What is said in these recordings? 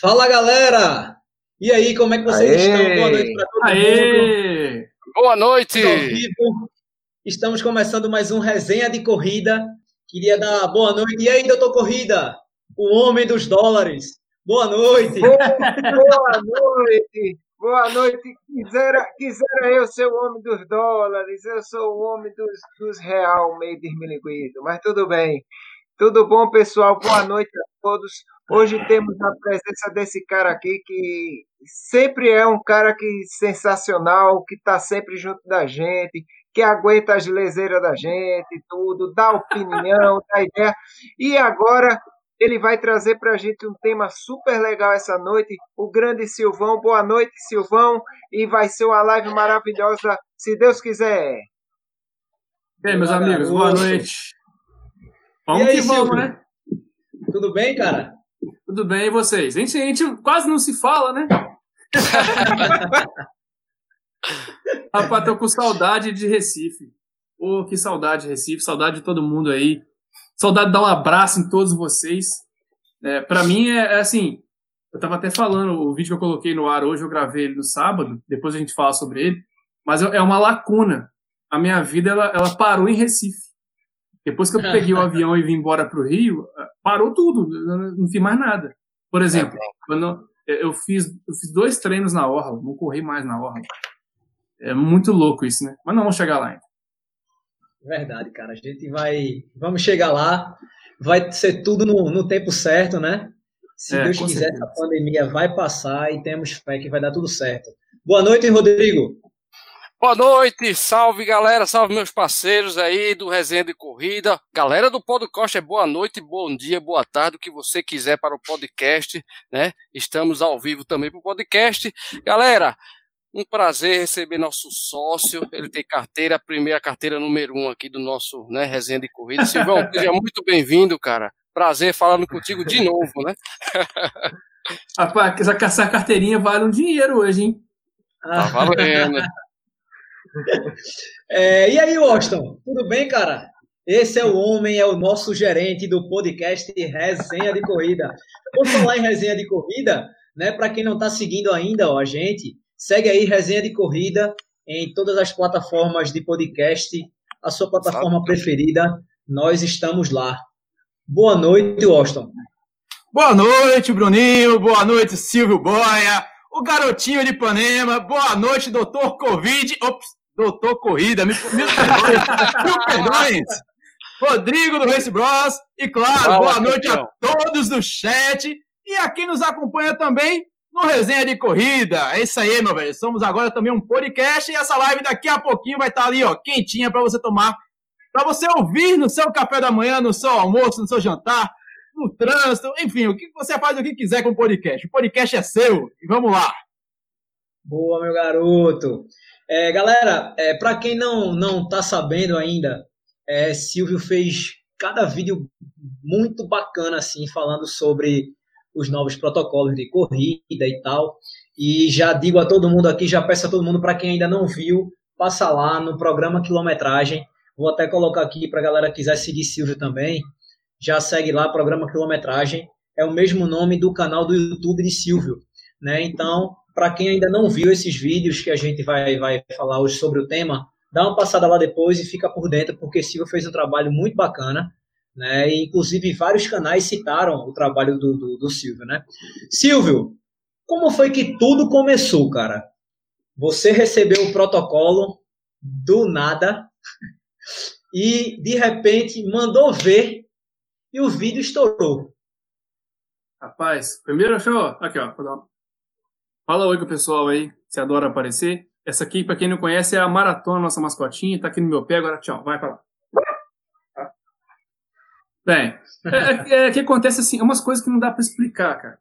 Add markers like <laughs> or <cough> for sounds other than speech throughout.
Fala galera! E aí, como é que vocês Aê! estão? Boa noite para todo Aê! mundo. Boa noite! Estamos começando mais um resenha de corrida. Queria dar boa noite. E aí, doutor Corrida? O homem dos dólares. Boa noite! boa noite! Boa noite. Quisera, quisera eu ser o homem dos dólares, eu sou o homem dos, dos real meio desmilinguido, mas tudo bem. Tudo bom, pessoal? Boa noite a todos. Hoje temos a presença desse cara aqui que sempre é um cara que sensacional, que está sempre junto da gente, que aguenta as leseiras da gente, tudo, dá opinião, dá ideia. E agora ele vai trazer para a gente um tema super legal essa noite. O grande Silvão. Boa noite, Silvão. E vai ser uma live maravilhosa, se Deus quiser. Bem, meus amigos, boa noite. Vamos aí, que vamos, Silvio? né? Tudo bem, cara? Tudo bem, e vocês? A gente, a gente quase não se fala, né? <laughs> Rapaz, tô com saudade de Recife. Ô, oh, que saudade de Recife, saudade de todo mundo aí. Saudade de dar um abraço em todos vocês. É, para mim é, é, assim, eu tava até falando, o vídeo que eu coloquei no ar hoje, eu gravei ele no sábado, depois a gente fala sobre ele, mas é uma lacuna. A minha vida, ela, ela parou em Recife. Depois que eu peguei o <laughs> avião e vim embora pro Rio, parou tudo, não fiz mais nada. Por exemplo, quando eu fiz, eu fiz dois treinos na Orla, não corri mais na Orla. É muito louco isso, né? Mas não vamos chegar lá ainda. Verdade, cara. A gente vai. Vamos chegar lá. Vai ser tudo no, no tempo certo, né? Se é, Deus quiser, certeza. a pandemia vai passar e temos fé que vai dar tudo certo. Boa noite, Rodrigo. Boa noite, salve galera, salve meus parceiros aí do Resenha de Corrida. Galera do podcast, é boa noite, bom dia, boa tarde, o que você quiser para o podcast, né? Estamos ao vivo também para o podcast. Galera, um prazer receber nosso sócio. Ele tem carteira, a primeira carteira número um aqui do nosso né, resenha de corrida. Silvão, <laughs> seja muito bem-vindo, cara. Prazer falando contigo de novo, né? Rapaz, essa carteirinha vale um dinheiro hoje, hein? Tá valendo. <laughs> <laughs> É, e aí, Austin, tudo bem, cara? Esse é o homem, é o nosso gerente do podcast Resenha de Corrida. Vou falar em resenha de corrida, né? Para quem não está seguindo ainda ó, a gente, Segue aí Resenha de Corrida em todas as plataformas de podcast, a sua plataforma preferida. Nós estamos lá. Boa noite, Austin. Boa noite, Bruninho. Boa noite, Silvio Boia. O garotinho de Ipanema. Boa noite, doutor Covid. Ops, doutor Corrida. Perdões. <laughs> mil perdões. Rodrigo do Race Bros. E claro, Fala, boa noite a todos do chat. E a quem nos acompanha também no Resenha de Corrida. É isso aí, meu velho. Somos agora também um podcast e essa live daqui a pouquinho vai estar ali, ó, quentinha para você tomar, para você ouvir no seu café da manhã, no seu almoço, no seu jantar, no trânsito, enfim, o que você faz o que quiser com o podcast. O podcast é seu e vamos lá. Boa, meu garoto. É, galera, é, para quem não não tá sabendo ainda, é, Silvio fez cada vídeo muito bacana assim falando sobre os novos protocolos de corrida e tal. E já digo a todo mundo aqui, já peço a todo mundo para quem ainda não viu, passa lá no programa Quilometragem. Vou até colocar aqui para galera que quiser seguir Silvio também. Já segue lá, programa Quilometragem. É o mesmo nome do canal do YouTube de Silvio. Né? Então, para quem ainda não viu esses vídeos que a gente vai, vai falar hoje sobre o tema, dá uma passada lá depois e fica por dentro, porque Silvio fez um trabalho muito bacana né? E, inclusive, vários canais citaram o trabalho do, do, do Silvio, né? Silvio, como foi que tudo começou, cara? Você recebeu o protocolo do nada <laughs> e, de repente, mandou ver e o vídeo estourou. Rapaz, primeiro achou. Aqui, ó. Fala oi com o pessoal aí, você adora aparecer. Essa aqui, para quem não conhece, é a Maratona, nossa mascotinha, tá aqui no meu pé, agora tchau, vai pra lá. Bem, é, é, é, que acontece assim, é umas coisas que não dá para explicar, cara.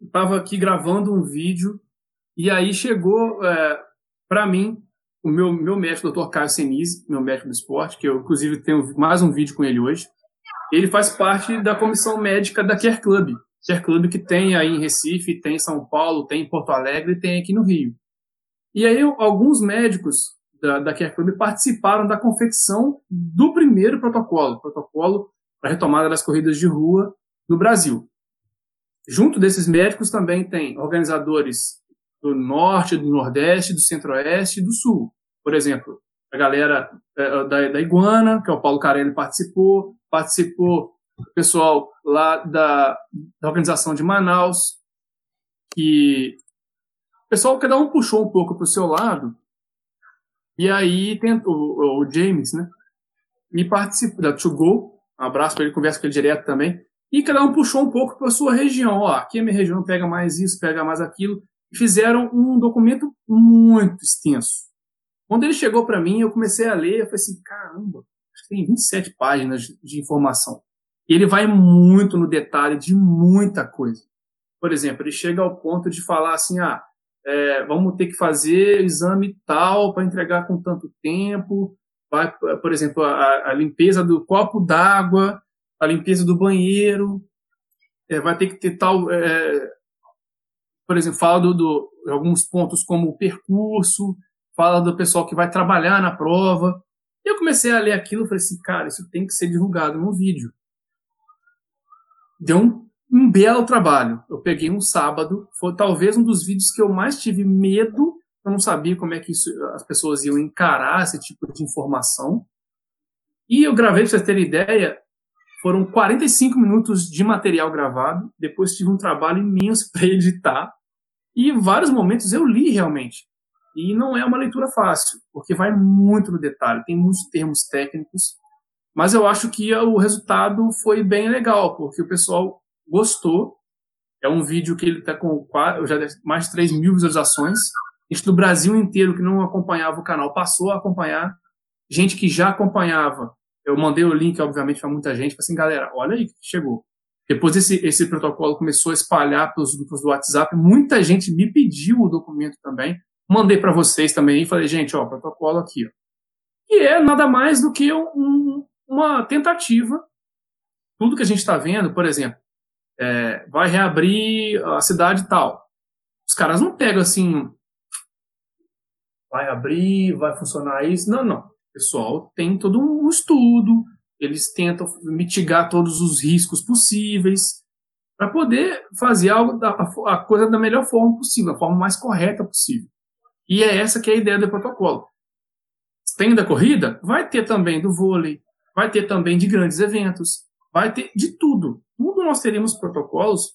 Eu tava aqui gravando um vídeo e aí chegou é, para mim o meu, meu médico, o Dr. Caio Senise, meu médico do esporte, que eu inclusive tenho mais um vídeo com ele hoje. Ele faz parte da comissão médica da Care Club. Club que tem aí em Recife, tem em São Paulo, tem em Porto Alegre tem aqui no Rio. E aí alguns médicos da, da Care Club participaram da confecção do primeiro protocolo, protocolo para retomada das corridas de rua no Brasil. junto desses médicos também tem organizadores do norte, do nordeste, do centro-oeste e do sul. Por exemplo, a galera é, da, da Iguana, que é o Paulo Carelli participou, participou pessoal lá da, da organização de Manaus, que o pessoal, cada um puxou um pouco para o seu lado, e aí o, o James, né, me participou, da To Go, um abraço para ele, conversa com ele direto também, e cada um puxou um pouco para sua região, ó, aqui a minha região pega mais isso, pega mais aquilo, e fizeram um documento muito extenso. Quando ele chegou para mim, eu comecei a ler, eu falei assim, caramba, acho que tem 27 páginas de informação. E ele vai muito no detalhe de muita coisa. Por exemplo, ele chega ao ponto de falar assim, ah, é, vamos ter que fazer exame tal para entregar com tanto tempo, vai, por exemplo, a, a limpeza do copo d'água, a limpeza do banheiro, é, vai ter que ter tal, é, por exemplo, fala do, do, alguns pontos como o percurso, fala do pessoal que vai trabalhar na prova. E eu comecei a ler aquilo e falei assim, cara, isso tem que ser divulgado no vídeo. Deu um, um belo trabalho. Eu peguei um sábado, foi talvez um dos vídeos que eu mais tive medo. Eu não sabia como é que isso, as pessoas iam encarar esse tipo de informação. E eu gravei, para vocês terem ideia, foram 45 minutos de material gravado. Depois tive um trabalho imenso <laughs> para editar. E em vários momentos eu li realmente. E não é uma leitura fácil, porque vai muito no detalhe, tem muitos termos técnicos, mas eu acho que o resultado foi bem legal, porque o pessoal gostou. É um vídeo que ele está com já mais de 3 mil visualizações. Gente do Brasil inteiro que não acompanhava o canal passou a acompanhar. Gente que já acompanhava. Eu mandei o link, obviamente, para muita gente. Falei assim, galera, olha aí que chegou. Depois esse, esse protocolo começou a espalhar pelos grupos do WhatsApp. Muita gente me pediu o documento também. Mandei para vocês também e falei, gente, ó, protocolo aqui. Ó. E é nada mais do que um, uma tentativa. Tudo que a gente está vendo, por exemplo, é, vai reabrir a cidade tal. Os caras não pegam assim, vai abrir, vai funcionar isso. Não, não. O pessoal tem todo um estudo, eles tentam mitigar todos os riscos possíveis para poder fazer algo da, a coisa da melhor forma possível, da forma mais correta possível. E é essa que é a ideia do protocolo. Tem da corrida? Vai ter também do vôlei, vai ter também de grandes eventos, vai ter de tudo. Tudo nós teremos protocolos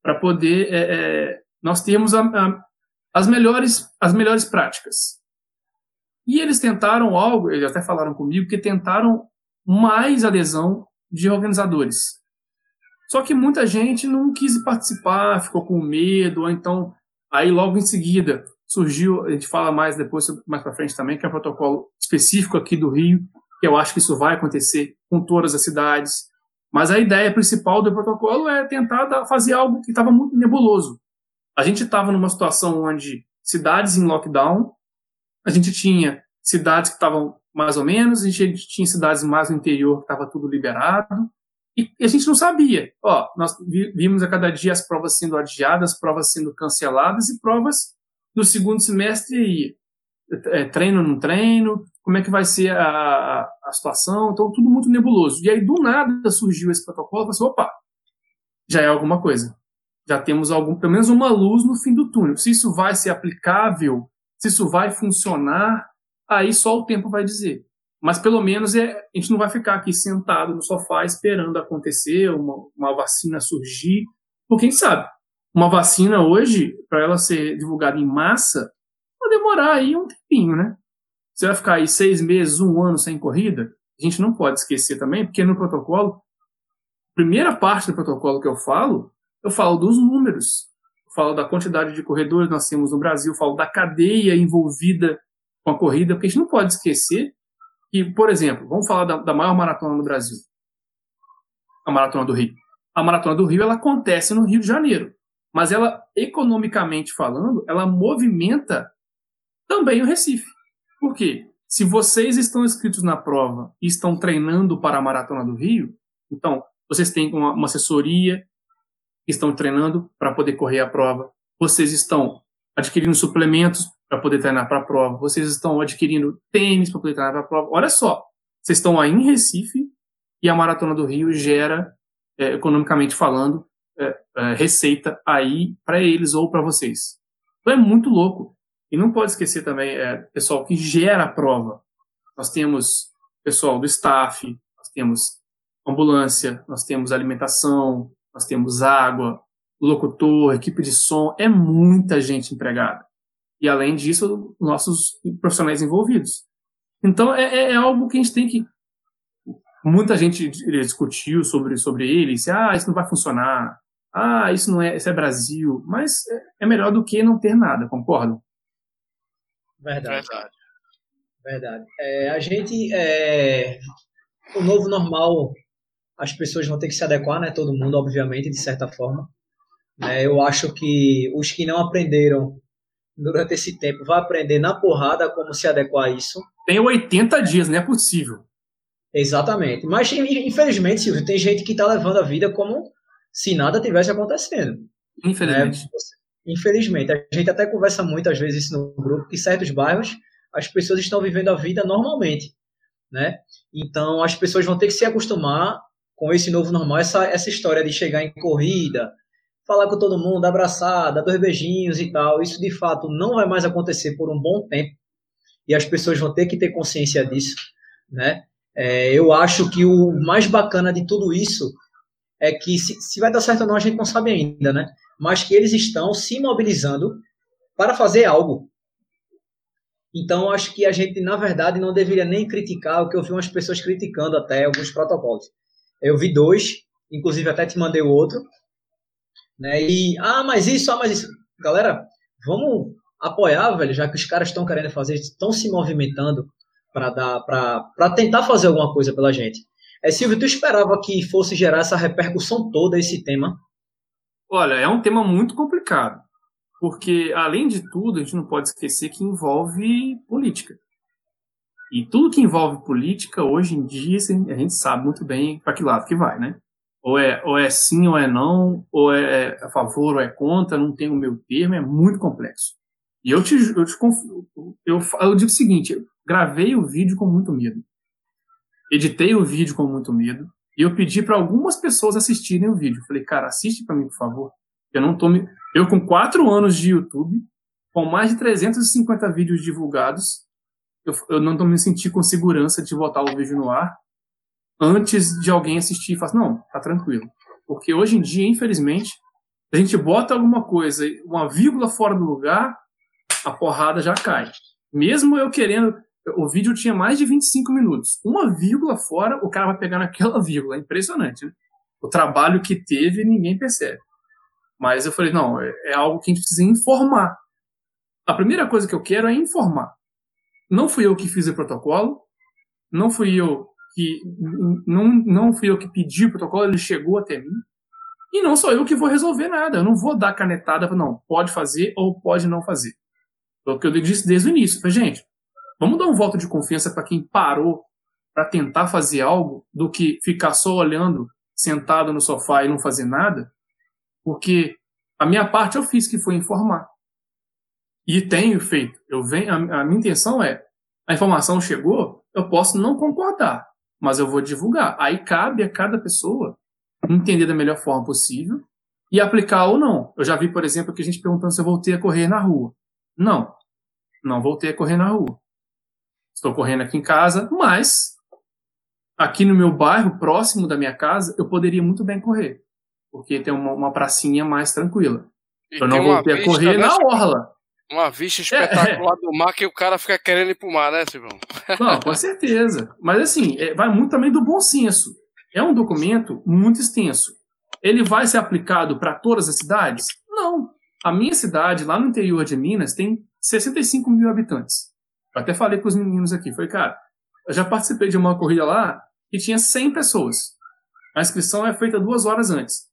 para poder é, é, nós termos a, a, as melhores as melhores práticas. E eles tentaram algo, eles até falaram comigo que tentaram mais adesão de organizadores. Só que muita gente não quis participar, ficou com medo, ou então aí logo em seguida surgiu, a gente fala mais depois, mais para frente também, que é um protocolo específico aqui do Rio, eu acho que isso vai acontecer com todas as cidades. Mas a ideia principal do protocolo é tentar fazer algo que estava muito nebuloso. A gente estava numa situação onde cidades em lockdown, a gente tinha cidades que estavam mais ou menos, a gente tinha cidades mais no interior que estava tudo liberado, e a gente não sabia. Ó, nós vimos a cada dia as provas sendo adiadas, provas sendo canceladas e provas no segundo semestre é, treino no treino, como é que vai ser a, a, situação, então tudo muito nebuloso. E aí do nada surgiu esse protocolo, falei assim, opa, já é alguma coisa. Já temos algum, pelo menos uma luz no fim do túnel. Se isso vai ser aplicável, se isso vai funcionar, aí só o tempo vai dizer. Mas pelo menos é, a gente não vai ficar aqui sentado no sofá esperando acontecer, uma, uma vacina surgir, porque quem sabe, uma vacina hoje, para ela ser divulgada em massa, vai demorar aí um tempinho, né? Você vai ficar aí seis meses, um ano sem corrida? A gente não pode esquecer também, porque no protocolo, primeira parte do protocolo que eu falo, eu falo dos números. Eu falo da quantidade de corredores nós temos no Brasil, falo da cadeia envolvida com a corrida, porque a gente não pode esquecer que, por exemplo, vamos falar da, da maior maratona no Brasil, a Maratona do Rio. A Maratona do Rio ela acontece no Rio de Janeiro mas ela, economicamente falando, ela movimenta também o Recife. Por quê? Se vocês estão inscritos na prova e estão treinando para a Maratona do Rio, então vocês têm uma, uma assessoria, estão treinando para poder correr a prova, vocês estão adquirindo suplementos para poder treinar para a prova, vocês estão adquirindo tênis para poder treinar para a prova. Olha só, vocês estão aí em Recife e a Maratona do Rio gera, é, economicamente falando, é, é, receita aí para eles ou para vocês. Então é muito louco. E não pode esquecer também, é, pessoal que gera a prova. Nós temos pessoal do staff, nós temos ambulância, nós temos alimentação, nós temos água, locutor, equipe de som, é muita gente empregada. E além disso, nossos profissionais envolvidos. Então é, é, é algo que a gente tem que. Muita gente discutiu sobre, sobre ele, se ah, isso não vai funcionar, ah, isso não é, isso é Brasil, mas é, é melhor do que não ter nada, concordam? Verdade. Verdade. Verdade. É, a gente, é, o novo normal, as pessoas vão ter que se adequar, né? Todo mundo, obviamente, de certa forma. É, eu acho que os que não aprenderam durante esse tempo vão aprender na porrada como se adequar a isso. Tem 80 dias, não é possível. Exatamente. Mas, infelizmente, Silvio, tem gente que está levando a vida como se nada tivesse acontecendo. Infelizmente. Né? Infelizmente. A gente até conversa muitas vezes isso no grupo, que certos bairros as pessoas estão vivendo a vida normalmente. Né? Então, as pessoas vão ter que se acostumar com esse novo normal, essa, essa história de chegar em corrida, falar com todo mundo, abraçar, dar dois beijinhos e tal. Isso de fato não vai mais acontecer por um bom tempo e as pessoas vão ter que ter consciência disso, né? É, eu acho que o mais bacana de tudo isso é que se, se vai dar certo ou não a gente não sabe ainda, né? Mas que eles estão se mobilizando para fazer algo. Então acho que a gente na verdade não deveria nem criticar o que eu vi umas pessoas criticando até alguns protocolos. Eu vi dois, inclusive até te mandei o outro, né? E, ah, mas isso, ah, mas isso. Galera, vamos apoiar, velho, já que os caras estão querendo fazer, estão se movimentando para dar, para tentar fazer alguma coisa pela gente. É, Silvio, tu esperava que fosse gerar essa repercussão toda esse tema? Olha, é um tema muito complicado, porque além de tudo, a gente não pode esquecer que envolve política. E tudo que envolve política, hoje em dia, a gente sabe muito bem para que lado que vai, né? ou é, ou é sim ou é não, ou é, é a favor ou é contra, não tem o meu termo, é muito complexo. E eu te, eu te eu, eu digo o seguinte, eu gravei o vídeo com muito medo. Editei o vídeo com muito medo. E eu pedi para algumas pessoas assistirem o vídeo. Falei, cara, assiste para mim, por favor. Eu não tô me... Eu com quatro anos de YouTube, com mais de 350 vídeos divulgados, eu, eu não tô me sentindo com segurança de botar o vídeo no ar antes de alguém assistir e falar assim, não, tá tranquilo. Porque hoje em dia, infelizmente, a gente bota alguma coisa, uma vírgula fora do lugar, a porrada já cai. Mesmo eu querendo, o vídeo tinha mais de 25 minutos. Uma vírgula fora, o cara vai pegar naquela <laughs> vírgula. É impressionante, né? O trabalho que teve, ninguém percebe. Mas eu falei, não, é, é algo que a gente precisa informar. A primeira coisa que eu quero é informar. Não fui eu que fiz o protocolo, não fui eu que não, não fui eu que pedi o protocolo, ele chegou até mim. E não sou eu que vou resolver nada. Eu não vou dar canetada, não, pode fazer ou pode não fazer. É o que eu disse desde o início. Falei, gente, vamos dar um voto de confiança para quem parou para tentar fazer algo do que ficar só olhando, sentado no sofá e não fazer nada. Porque a minha parte eu fiz, que foi informar. E tenho feito. Eu venho, a, a minha intenção é, a informação chegou, eu posso não concordar mas eu vou divulgar. Aí cabe a cada pessoa entender da melhor forma possível e aplicar ou não. Eu já vi, por exemplo, que a gente perguntando se eu voltei a correr na rua. Não, não voltei a correr na rua. Estou correndo aqui em casa, mas aqui no meu bairro, próximo da minha casa, eu poderia muito bem correr, porque tem uma, uma pracinha mais tranquila. E eu não voltei a correr na orla. Uma vista espetacular é, do mar que o cara fica querendo ir pro mar, né, Silvão? <laughs> Não, com certeza. Mas assim, é, vai muito também do bom senso. É um documento muito extenso. Ele vai ser aplicado para todas as cidades? Não. A minha cidade, lá no interior de Minas, tem 65 mil habitantes. Até falei com os meninos aqui. Falei, cara, eu já participei de uma corrida lá e tinha 100 pessoas. A inscrição é feita duas horas antes.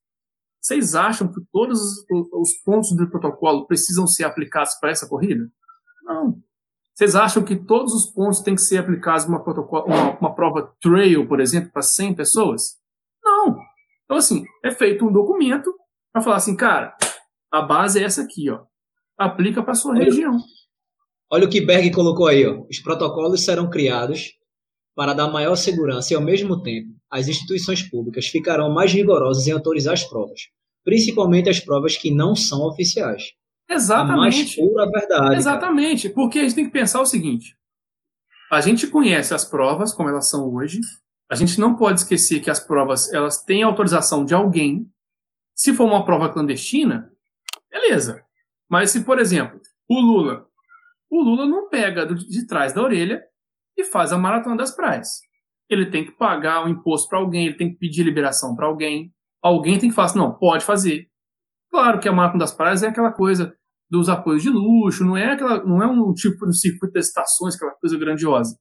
Vocês acham que todos os pontos do protocolo precisam ser aplicados para essa corrida? Não. Vocês acham que todos os pontos têm que ser aplicados uma, uma, uma prova trail, por exemplo, para 100 pessoas? Não. Então, assim, é feito um documento para falar assim, cara, a base é essa aqui, ó. Aplica para sua região. Olha o que Berg colocou aí, ó. Os protocolos serão criados para dar maior segurança e, ao mesmo tempo, as instituições públicas ficarão mais rigorosas em autorizar as provas principalmente as provas que não são oficiais. Exatamente. A mais pura verdade. Exatamente, cara. porque a gente tem que pensar o seguinte: a gente conhece as provas como elas são hoje. A gente não pode esquecer que as provas elas têm autorização de alguém. Se for uma prova clandestina, beleza. Mas se, por exemplo, o Lula, o Lula não pega de trás da orelha e faz a maratona das praias. Ele tem que pagar o imposto para alguém, ele tem que pedir liberação para alguém. Alguém tem que falar assim, não, pode fazer. Claro que a maratona das praias é aquela coisa dos apoios de luxo, não é aquela, não é um tipo de circuito de estações, aquela coisa grandiosa.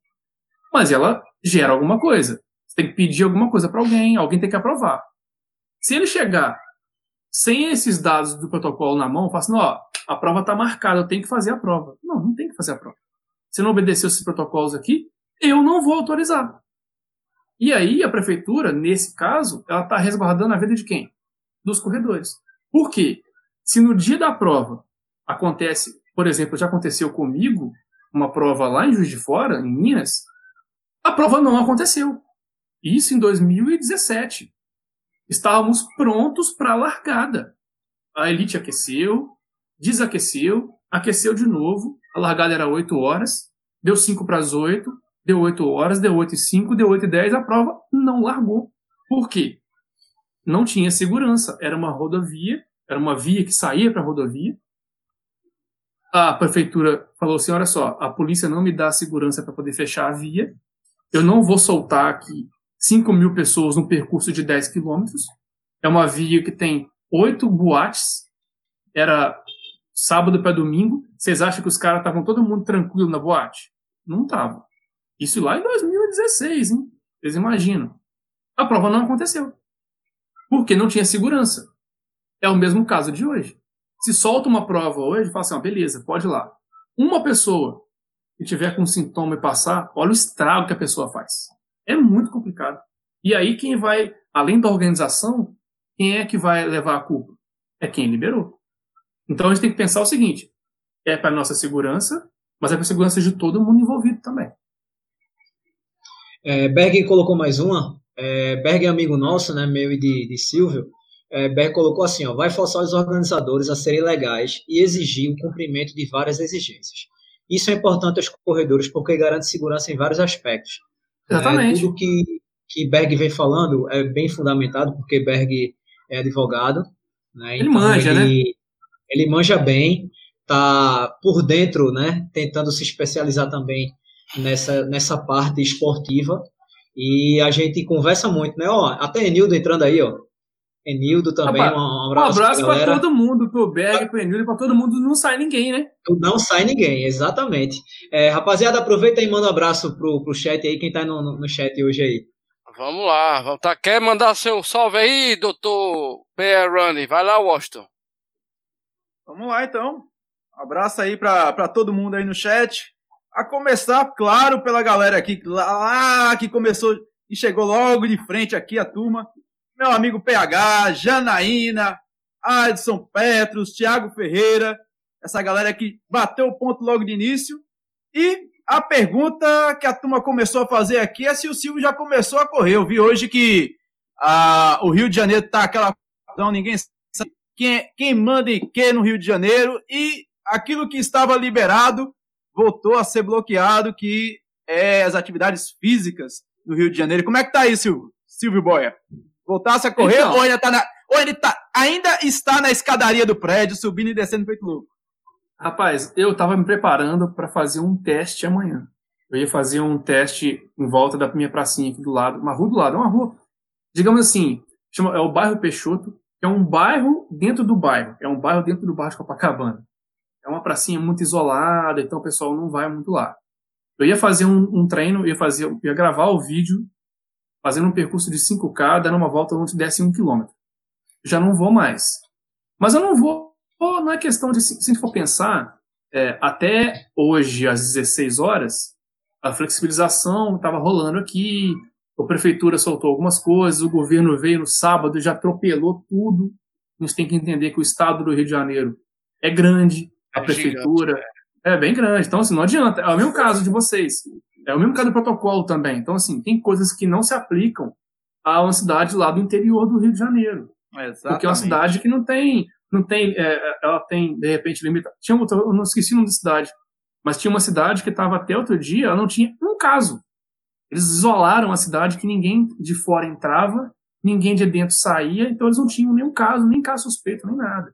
Mas ela gera alguma coisa. Você tem que pedir alguma coisa para alguém, alguém tem que aprovar. Se ele chegar sem esses dados do protocolo na mão, fala assim, ó, a prova está marcada, eu tenho que fazer a prova. Não, não tem que fazer a prova. Se não obedeceu esses protocolos aqui, eu não vou autorizar. E aí a prefeitura, nesse caso, ela está resguardando a vida de quem? Dos corredores. Por quê? Se no dia da prova acontece, por exemplo, já aconteceu comigo, uma prova lá em Juiz de Fora, em Minas, a prova não aconteceu. Isso em 2017. Estávamos prontos para a largada. A elite aqueceu, desaqueceu, aqueceu de novo, a largada era 8 horas, deu 5 para as 8, deu 8 horas, deu 8 e 5, deu 8 e 10, a prova não largou. Por quê? Não tinha segurança, era uma rodovia, era uma via que saía para a rodovia, a prefeitura falou assim: olha só, a polícia não me dá segurança para poder fechar a via, eu não vou soltar aqui 5 mil pessoas no percurso de 10 quilômetros. É uma via que tem oito boates, era sábado para domingo. Vocês acham que os caras estavam todo mundo tranquilo na boate? Não estavam. Isso lá em 2016, hein? Vocês imaginam. A prova não aconteceu. Porque não tinha segurança. É o mesmo caso de hoje. Se solta uma prova hoje, fala assim, beleza, pode ir lá. Uma pessoa que tiver com sintoma e passar, olha o estrago que a pessoa faz. É muito complicado. E aí quem vai, além da organização, quem é que vai levar a culpa? É quem liberou. Então a gente tem que pensar o seguinte: é para nossa segurança, mas é para a segurança de todo mundo envolvido também. É, Berg colocou mais uma. É, Berg é amigo nosso, né, meu e de, de Silvio é, Beck colocou assim, ó, vai forçar os organizadores a serem legais e exigir o cumprimento de várias exigências. Isso é importante aos corredores porque garante segurança em vários aspectos. Exatamente. É, tudo que, que Berg vem falando é bem fundamentado porque Berg é advogado. Né? Ele então, manja, ele, né? Ele manja bem, tá por dentro, né? Tentando se especializar também nessa, nessa parte esportiva. E a gente conversa muito, né? Ó, até Enildo entrando aí, ó. Enildo também, Rapaz, um abraço, um abraço para todo mundo, pro Berg, pro Enildo, para todo mundo, não sai ninguém, né? Não sai ninguém, exatamente. É, rapaziada, aproveita e manda um abraço pro, pro chat aí, quem tá no, no chat hoje aí. Vamos lá, tá, quer mandar seu salve aí, doutor Pierre Running? Vai lá, Washington. Vamos lá, então. Um abraço aí para todo mundo aí no chat. A começar, claro, pela galera aqui lá que começou e chegou logo de frente aqui a turma meu amigo PH, Janaína, Adson Petros, Thiago Ferreira, essa galera que bateu o ponto logo de início. E a pergunta que a turma começou a fazer aqui é se o Silvio já começou a correr. Eu vi hoje que a, o Rio de Janeiro tá aquela. Não, ninguém quem, quem manda em que no Rio de Janeiro. E aquilo que estava liberado voltou a ser bloqueado, que é as atividades físicas no Rio de Janeiro. Como é que tá aí, Silvio, Silvio Boia? Voltasse a correr então, ou, ainda tá na, ou ele tá, ainda está na escadaria do prédio, subindo e descendo feito louco? Rapaz, eu tava me preparando para fazer um teste amanhã. Eu ia fazer um teste em volta da minha pracinha aqui do lado, uma rua do lado, é uma rua, digamos assim, chama, é o bairro Peixoto, é um bairro dentro do bairro, é um bairro dentro do bairro de Copacabana. É uma pracinha muito isolada, então o pessoal não vai muito lá. Eu ia fazer um, um treino, ia fazer, ia gravar o vídeo fazendo um percurso de 5K, dando uma volta onde desse um quilômetro. Já não vou mais. Mas eu não vou, não é questão de, se a for pensar, é, até hoje, às 16 horas, a flexibilização estava rolando aqui, a prefeitura soltou algumas coisas, o governo veio no sábado e já atropelou tudo. A gente tem que entender que o estado do Rio de Janeiro é grande, a é prefeitura gigante, é. é bem grande. Então, assim, não adianta. É o mesmo caso de vocês. É o mesmo caso do protocolo também. Então, assim, tem coisas que não se aplicam a uma cidade lá do interior do Rio de Janeiro. Exatamente. Porque é uma cidade que não tem, não tem, é, ela tem de repente limitado. Tinha outra, eu não esqueci o nome da cidade, mas tinha uma cidade que estava até outro dia, ela não tinha um caso. Eles isolaram a cidade que ninguém de fora entrava, ninguém de dentro saía, então eles não tinham nenhum caso, nem caso suspeito, nem nada.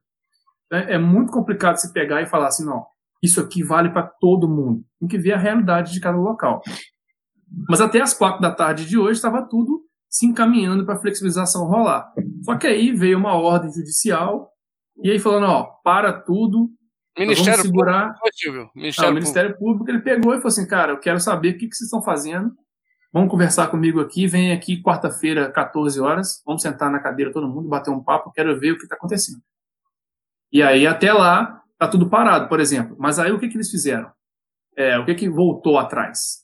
É, é muito complicado se pegar e falar assim, não, isso aqui vale para todo mundo. Tem que ver a realidade de cada local. Mas até as quatro da tarde de hoje estava tudo se encaminhando para a flexibilização rolar. Só que aí veio uma ordem judicial e aí falando, ó, para tudo, Ministério vamos segurar. Público, Ministério, ah, o Ministério Público. Público. ele pegou e falou assim, cara, eu quero saber o que, que vocês estão fazendo. Vamos conversar comigo aqui, vem aqui quarta-feira, 14 horas, vamos sentar na cadeira todo mundo, bater um papo, quero ver o que está acontecendo. E aí até lá tá tudo parado, por exemplo. Mas aí o que, que eles fizeram? É, o que, que voltou atrás?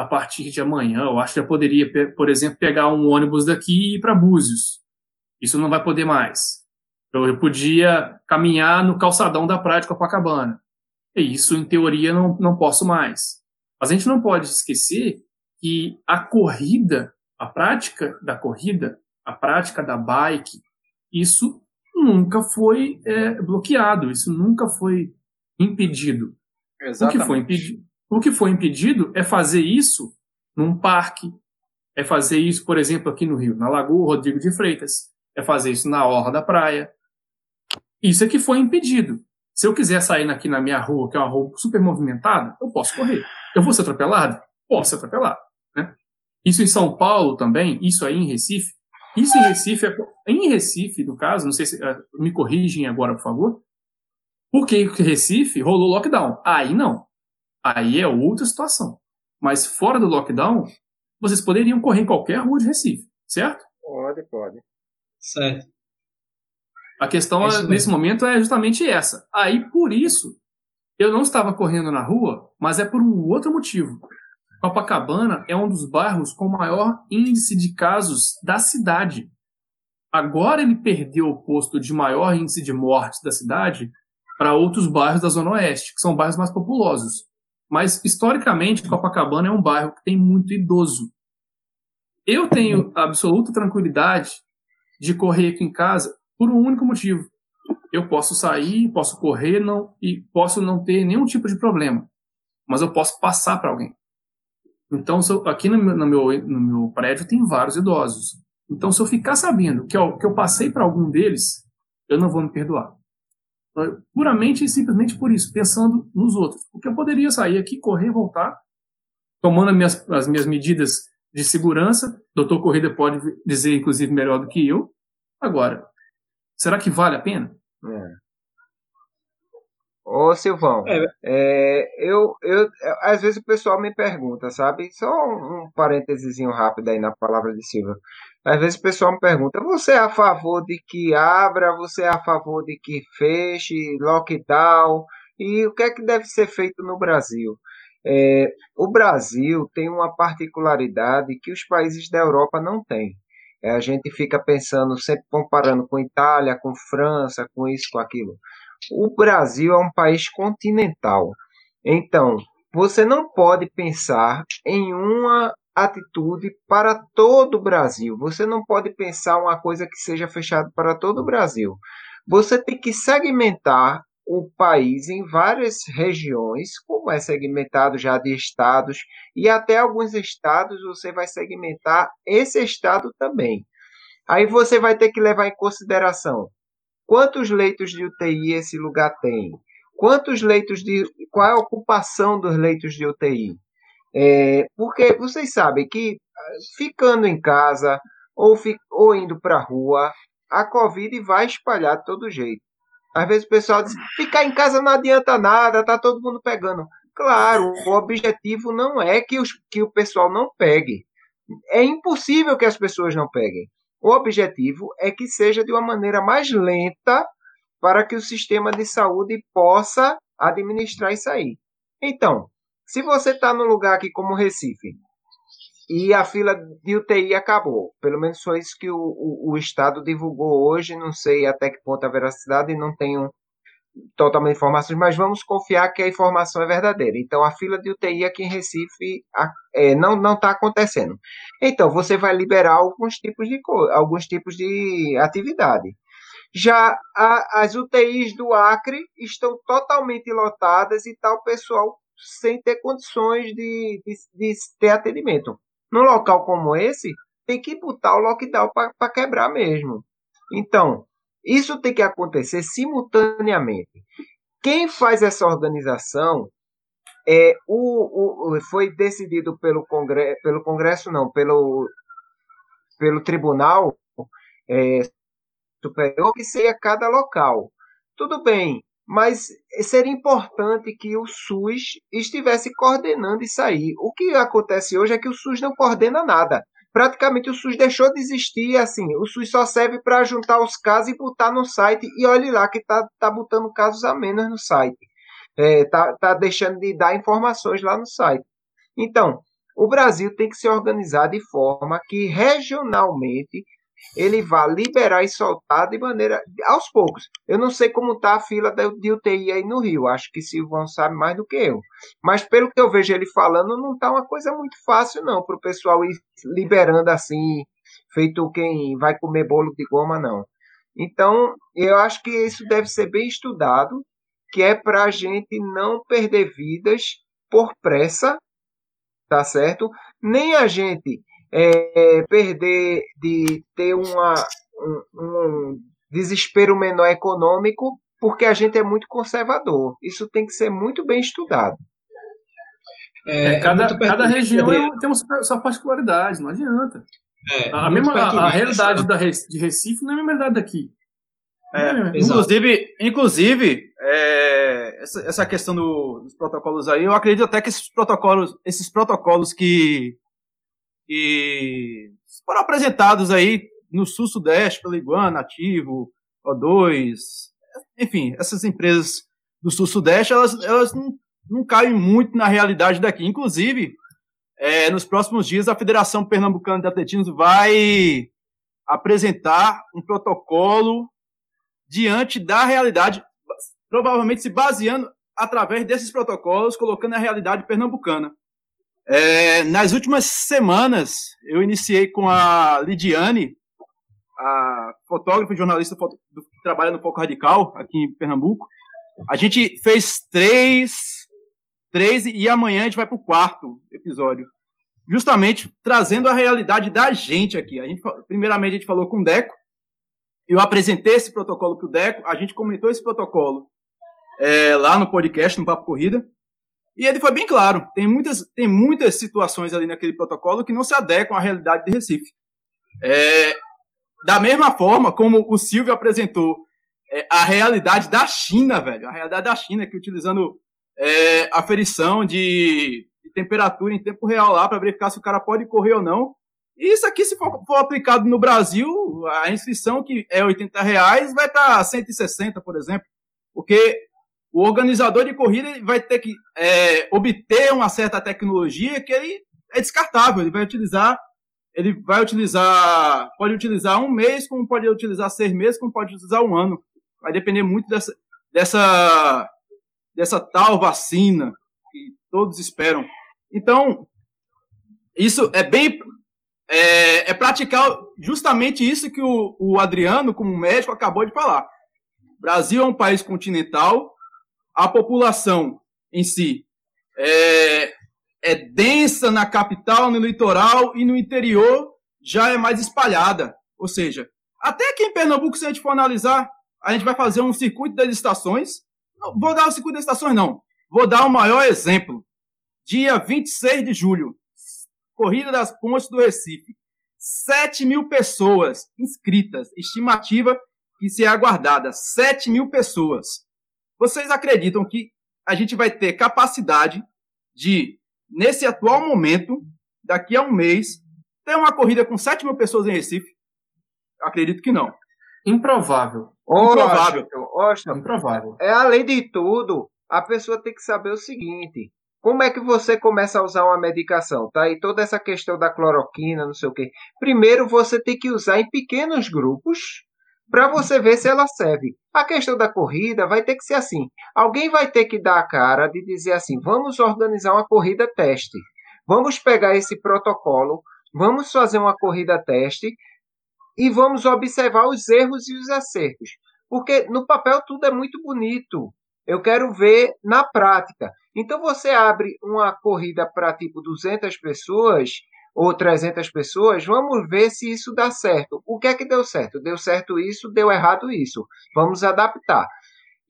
a partir de amanhã, eu acho que já poderia, por exemplo, pegar um ônibus daqui e ir para Búzios. Isso não vai poder mais. Eu, podia caminhar no calçadão da praia de Copacabana. E isso, em teoria, não, não posso mais. Mas a gente não pode esquecer que a corrida, a prática da corrida, a prática da bike, isso nunca foi é, bloqueado, isso nunca foi impedido. Exatamente. O que foi impedido? O que foi impedido é fazer isso num parque, é fazer isso, por exemplo, aqui no Rio, na Lagoa Rodrigo de Freitas, é fazer isso na orla da praia. Isso é que foi impedido. Se eu quiser sair aqui na minha rua, que é uma rua super movimentada, eu posso correr. Eu vou ser atropelado? Posso ser atropelado. Né? Isso em São Paulo também, isso aí em Recife. Isso em Recife, é, em Recife, no caso, não sei se uh, me corrigem agora, por favor. Porque Recife rolou lockdown. Aí não. Aí é outra situação. Mas fora do lockdown, vocês poderiam correr em qualquer rua de Recife, certo? Pode, pode. Certo. A questão é nesse momento é justamente essa. Aí, por isso, eu não estava correndo na rua, mas é por um outro motivo. Copacabana é um dos bairros com maior índice de casos da cidade. Agora ele perdeu o posto de maior índice de mortes da cidade para outros bairros da Zona Oeste, que são bairros mais populosos. Mas, historicamente, Copacabana é um bairro que tem muito idoso. Eu tenho absoluta tranquilidade de correr aqui em casa por um único motivo. Eu posso sair, posso correr não, e posso não ter nenhum tipo de problema. Mas eu posso passar para alguém. Então, eu, aqui no meu, no, meu, no meu prédio tem vários idosos. Então, se eu ficar sabendo que eu, que eu passei para algum deles, eu não vou me perdoar. Puramente e simplesmente por isso, pensando nos outros. Porque eu poderia sair aqui, correr, voltar, tomando as minhas, as minhas medidas de segurança. Doutor Corrida pode dizer, inclusive, melhor do que eu. Agora, será que vale a pena? É. Ô Silvão, é. É, eu, eu, às vezes o pessoal me pergunta, sabe? Só um, um parênteses rápido aí na palavra de Silva. Às vezes o pessoal me pergunta: você é a favor de que abra? Você é a favor de que feche? Lockdown? E o que é que deve ser feito no Brasil? É, o Brasil tem uma particularidade que os países da Europa não têm. É, a gente fica pensando, sempre comparando com Itália, com França, com isso, com aquilo. O Brasil é um país continental. Então, você não pode pensar em uma atitude para todo o Brasil. Você não pode pensar uma coisa que seja fechada para todo o Brasil. Você tem que segmentar o país em várias regiões, como é segmentado já de estados, e até alguns estados você vai segmentar esse estado também. Aí você vai ter que levar em consideração quantos leitos de UTI esse lugar tem, quantos leitos de. qual é a ocupação dos leitos de UTI. É, porque vocês sabem que ah, ficando em casa ou, fi, ou indo para a rua, a Covid vai espalhar de todo jeito. Às vezes o pessoal diz: ficar em casa não adianta nada, tá todo mundo pegando. Claro, o objetivo não é que, os, que o pessoal não pegue. É impossível que as pessoas não peguem. O objetivo é que seja de uma maneira mais lenta para que o sistema de saúde possa administrar isso aí. Então, se você está num lugar aqui como Recife e a fila de UTI acabou, pelo menos foi isso que o, o, o Estado divulgou hoje, não sei até que ponto a veracidade, não tenho totalmente informações, mas vamos confiar que a informação é verdadeira. Então, a fila de UTI aqui em Recife é, não está acontecendo. Então, você vai liberar alguns tipos de alguns tipos de atividade. Já a, as UTIs do Acre estão totalmente lotadas e tal pessoal sem ter condições de, de, de ter atendimento. Num local como esse, tem que botar o lockdown para quebrar mesmo. Então, isso tem que acontecer simultaneamente. Quem faz essa organização é o, o foi decidido pelo Congresso, pelo Congresso não, pelo pelo Tribunal é, Superior que seria cada local. Tudo bem, mas seria importante que o SUS estivesse coordenando isso aí. O que acontece hoje é que o SUS não coordena nada. Praticamente o SUS deixou de existir, assim, o SUS só serve para juntar os casos e botar no site, e olhe lá que tá, tá botando casos a menos no site. É, tá, tá deixando de dar informações lá no site. Então, o Brasil tem que se organizar de forma que regionalmente ele vai liberar e soltar de maneira aos poucos. Eu não sei como está a fila de UTI aí no Rio, acho que Silvão sabe mais do que eu. Mas pelo que eu vejo ele falando, não está uma coisa muito fácil não para o pessoal ir liberando assim, feito quem vai comer bolo de goma não. Então, eu acho que isso deve ser bem estudado, que é para a gente não perder vidas por pressa, tá certo? Nem a gente é, perder de ter uma, um, um desespero menor econômico, porque a gente é muito conservador. Isso tem que ser muito bem estudado. É, é cada, cada região tem uma sua particularidade, não adianta. É, a, mesma, a, a realidade da, de Recife não é a mesma realidade daqui. É, inclusive, inclusive é, essa, essa questão do, dos protocolos aí, eu acredito até que esses protocolos, esses protocolos que que foram apresentados aí no sul-sudeste pela Iguana, Ativo, O2, enfim, essas empresas do sul-sudeste, elas, elas não, não caem muito na realidade daqui. Inclusive, é, nos próximos dias, a Federação Pernambucana de Atletismo vai apresentar um protocolo diante da realidade, provavelmente se baseando através desses protocolos, colocando a realidade pernambucana. É, nas últimas semanas, eu iniciei com a Lidiane, a fotógrafa e jornalista que trabalha no Foco Radical, aqui em Pernambuco. A gente fez três, três e amanhã a gente vai para o quarto episódio. Justamente trazendo a realidade da gente aqui. A gente, primeiramente, a gente falou com o Deco. Eu apresentei esse protocolo para o Deco. A gente comentou esse protocolo é, lá no podcast, no Papo Corrida. E ele foi bem claro: tem muitas, tem muitas situações ali naquele protocolo que não se adequam à realidade de Recife. É, da mesma forma como o Silvio apresentou é, a realidade da China, velho, a realidade da China, que utilizando é, aferição de, de, temperatura em tempo real lá para verificar se o cara pode correr ou não. E isso aqui, se for, for aplicado no Brasil, a inscrição que é 80 reais vai tá 160, por exemplo. Porque o organizador de corrida vai ter que é, obter uma certa tecnologia que ele é descartável. Ele vai utilizar, ele vai utilizar, pode utilizar um mês, como pode utilizar seis meses, como pode utilizar um ano. Vai depender muito dessa, dessa, dessa tal vacina que todos esperam. Então, isso é bem é, é praticar justamente isso que o, o Adriano, como médico, acabou de falar. O Brasil é um país continental a população em si é, é densa na capital, no litoral e no interior já é mais espalhada. Ou seja, até aqui em Pernambuco, se a gente for analisar, a gente vai fazer um circuito das estações. Não, vou dar o circuito das estações, não. Vou dar o maior exemplo. Dia 26 de julho, Corrida das Pontes do Recife. 7 mil pessoas inscritas, estimativa que se é aguardada. 7 mil pessoas. Vocês acreditam que a gente vai ter capacidade de, nesse atual momento, daqui a um mês, ter uma corrida com 7 mil pessoas em Recife? Acredito que não. Improvável. Improvável. Austin, Improvável. É além de tudo, a pessoa tem que saber o seguinte: como é que você começa a usar uma medicação? Tá aí toda essa questão da cloroquina, não sei o quê. Primeiro você tem que usar em pequenos grupos para você ver se ela serve. A questão da corrida vai ter que ser assim. Alguém vai ter que dar a cara de dizer assim: vamos organizar uma corrida teste. Vamos pegar esse protocolo, vamos fazer uma corrida teste. e vamos observar os erros e os acertos. Porque no papel tudo é muito bonito. Eu quero ver na prática. Então você abre uma corrida para tipo 200 pessoas ou 300 pessoas, vamos ver se isso dá certo. O que é que deu certo? Deu certo isso, deu errado isso. Vamos adaptar.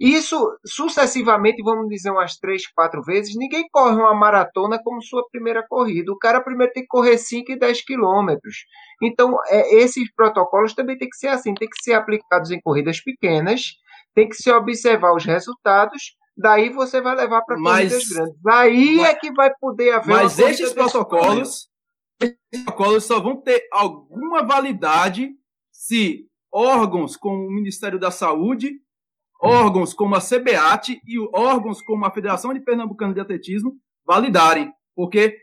Isso sucessivamente, vamos dizer umas três, quatro vezes, ninguém corre uma maratona como sua primeira corrida. O cara primeiro tem que correr 5 e 10 quilômetros. Então, é, esses protocolos também tem que ser assim, tem que ser aplicados em corridas pequenas, tem que se observar os resultados, daí você vai levar para corridas grandes. Aí mas, é que vai poder haver Mas esses protocolos, protocolos só vão ter alguma validade se órgãos como o Ministério da Saúde órgãos como a CBAT e órgãos como a Federação de Pernambucano de Atletismo validarem, porque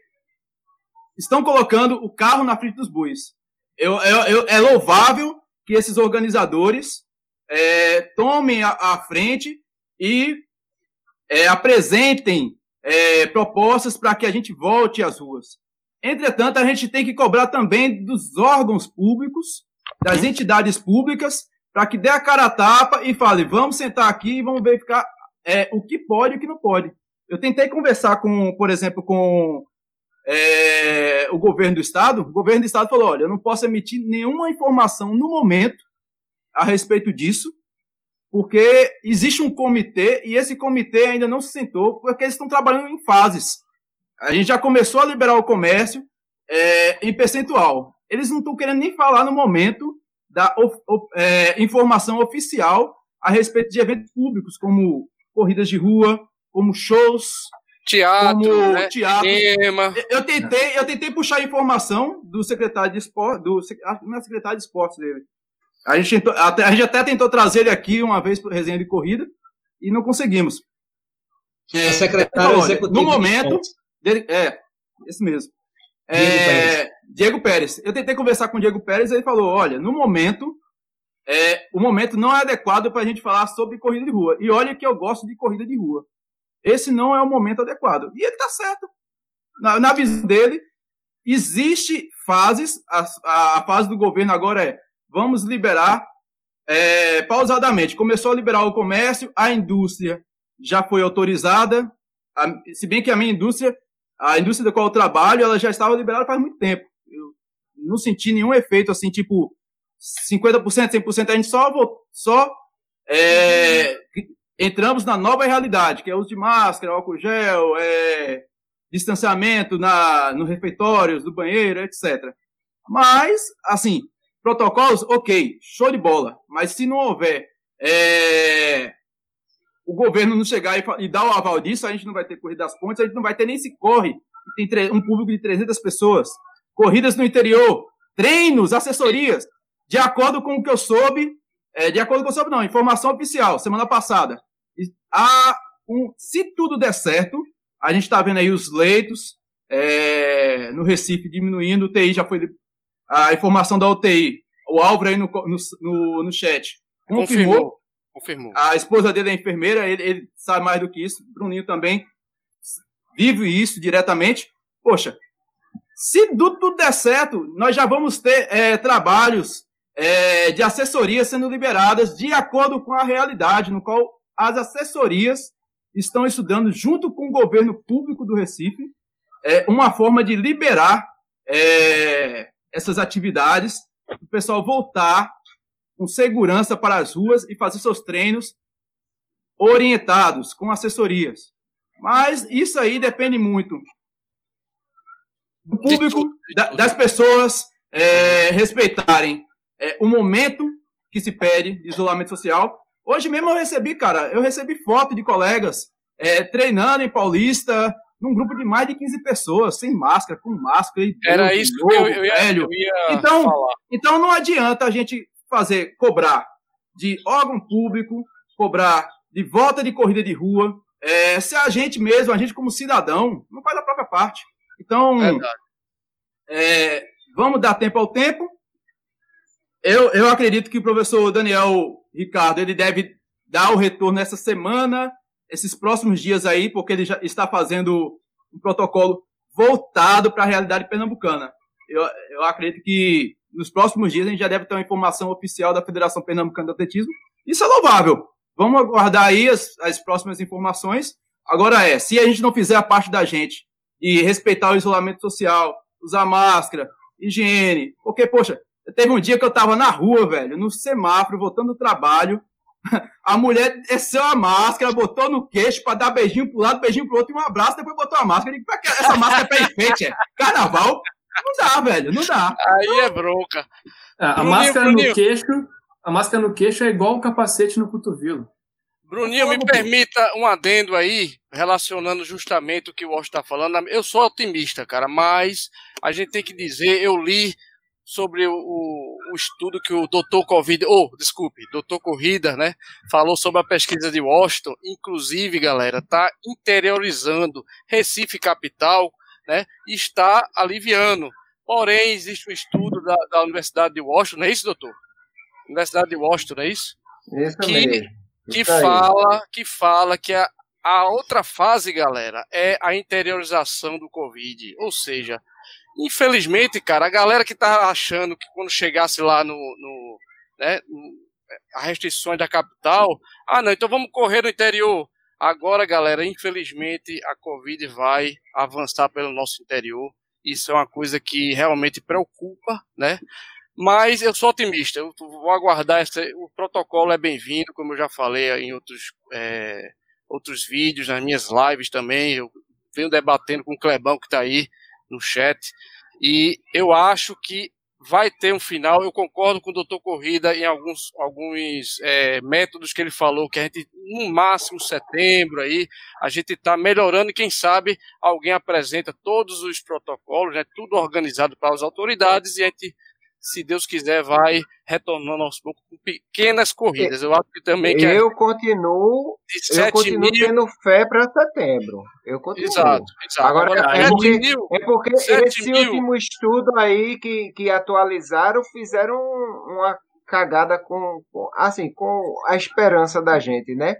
estão colocando o carro na frente dos bois. Eu, eu, eu, é louvável que esses organizadores é, tomem a, a, frente e é, apresentem é, propostas para que a gente volte às ruas. Entretanto, a gente tem que cobrar também dos órgãos públicos, das entidades públicas, para que dê a cara a tapa e fale, vamos sentar aqui e vamos verificar é, o que pode e o que não pode. Eu tentei conversar com, por exemplo, com é, o governo do estado. O governo do estado falou: olha, eu não posso emitir nenhuma informação no momento a respeito disso, porque existe um comitê e esse comitê ainda não se sentou, porque eles estão trabalhando em fases. A gente já começou a liberar o comércio é, em percentual. Eles não estão querendo nem falar no momento da é, informação oficial a respeito de eventos públicos, como corridas de rua, como shows, teatro, como né? teatro. Cinema. Eu tentei, eu tentei puxar a informação do secretário de esporte, do não é secretário de esportes dele. A gente, tentou, até, a gente até tentou trazer ele aqui uma vez para resenha de corrida e não conseguimos. É, secretário então, executivo. No momento, é, esse mesmo. Diego, é, Pérez. Diego Pérez. Eu tentei conversar com o Diego Pérez e ele falou: olha, no momento, é, o momento não é adequado para a gente falar sobre corrida de rua. E olha que eu gosto de corrida de rua. Esse não é o momento adequado. E ele está certo. Na, na, visão dele, existe fases. A, a, fase do governo agora é: vamos liberar é, pausadamente. Começou a liberar o comércio, a indústria já foi autorizada. A, se bem que a minha indústria a indústria da qual eu trabalho, ela já estava liberada faz muito tempo. Eu não senti nenhum efeito assim, tipo 50%, 100%. A gente só, só é, entramos na nova realidade, que é o uso de máscara, álcool gel, é, distanciamento na, no refeitórios, do banheiro, etc. Mas, assim, protocolos, ok, show de bola. Mas se não houver é, o governo não chegar e, e, dar o aval disso, a gente não vai ter corrida das pontes, a gente não vai ter nem se corre. Tem um público de 300 pessoas. Corridas no interior, treinos, assessorias. De acordo com o que eu soube, é, de acordo com o que eu soube, não, informação oficial, semana passada. Há um, se tudo der certo, a gente está vendo aí os leitos é, no Recife diminuindo, o TI já foi. A informação da UTI, o Álvaro aí no, no, no, no chat confirmou, confirmou Confirmou. A esposa dele é enfermeira, ele, ele sabe mais do que isso. Bruninho também vive isso diretamente. Poxa, se tudo der certo, nós já vamos ter é, trabalhos é, de assessoria sendo liberadas de acordo com a realidade, no qual as assessorias estão estudando, junto com o governo público do Recife, é, uma forma de liberar é, essas atividades, o pessoal voltar com segurança para as ruas e fazer seus treinos orientados, com assessorias. Mas isso aí depende muito do público, da, das pessoas é, respeitarem é, o momento que se pede de isolamento social. Hoje mesmo eu recebi, cara, eu recebi foto de colegas é, treinando em Paulista, num grupo de mais de 15 pessoas, sem máscara, com máscara. E Era isso novo, que eu, eu, ia, velho. Eu ia então, falar. então não adianta a gente fazer cobrar de órgão público, cobrar de volta de corrida de rua, é, se a gente mesmo, a gente como cidadão, não faz a própria parte. Então, é, vamos dar tempo ao tempo. Eu, eu acredito que o professor Daniel Ricardo ele deve dar o retorno essa semana, esses próximos dias aí, porque ele já está fazendo um protocolo voltado para a realidade pernambucana. Eu, eu acredito que nos próximos dias a gente já deve ter uma informação oficial da Federação Pernambucana de Atletismo. Isso é louvável. Vamos aguardar aí as, as próximas informações. Agora é, se a gente não fizer a parte da gente e respeitar o isolamento social, usar máscara, higiene, porque, poxa, teve um dia que eu tava na rua, velho, no semáforo, voltando do trabalho, <laughs> a mulher desceu a máscara, botou no queixo para dar beijinho pro lado, beijinho pro outro e um abraço, depois botou a máscara. Essa máscara é pra enfeite, é? Carnaval? Não dá, velho, não dá. Aí é bronca. É, a Bruninho, máscara Bruninho. no queixo, a máscara no queixo é igual o capacete no cotovelo. Bruninho, me permita um adendo aí, relacionando justamente o que o Washington está falando. Eu sou otimista, cara, mas a gente tem que dizer, eu li sobre o, o, estudo que o doutor Covid, ou, oh, desculpe, doutor Corrida, né, falou sobre a pesquisa de Washington, inclusive, galera, está interiorizando Recife capital, né, está aliviando. Porém, existe um estudo da, da Universidade de Washington, não é isso, doutor? Universidade de Washington, não é isso? Isso que, mesmo. Que fala, que fala que a, a outra fase, galera, é a interiorização do Covid. Ou seja, Infelizmente, cara, a galera que tá achando que quando chegasse lá no, no né, a restrições da capital, ah, não, então vamos correr no interior. Agora, galera, infelizmente a Covid vai avançar pelo nosso interior. Isso é uma coisa que realmente preocupa, né? Mas eu sou otimista, eu vou aguardar. O protocolo é bem-vindo, como eu já falei em outros, é, outros vídeos, nas minhas lives também. Eu venho debatendo com o Clebão que está aí no chat. E eu acho que vai ter um final. Eu concordo com o doutor Corrida em alguns, alguns é, métodos que ele falou, que a gente, no máximo setembro aí, a gente está melhorando e quem sabe alguém apresenta todos os protocolos, né, tudo organizado para as autoridades e a gente se Deus quiser, vai retornando aos poucos com pequenas corridas. Eu acho que também que é eu continuo, eu continuo mil... tendo fé para setembro. Eu continuo. Exato, exato. Agora, Agora é, porque, mil, é porque esse mil. último estudo aí que, que atualizaram fizeram uma cagada com, com assim com a esperança da gente, né?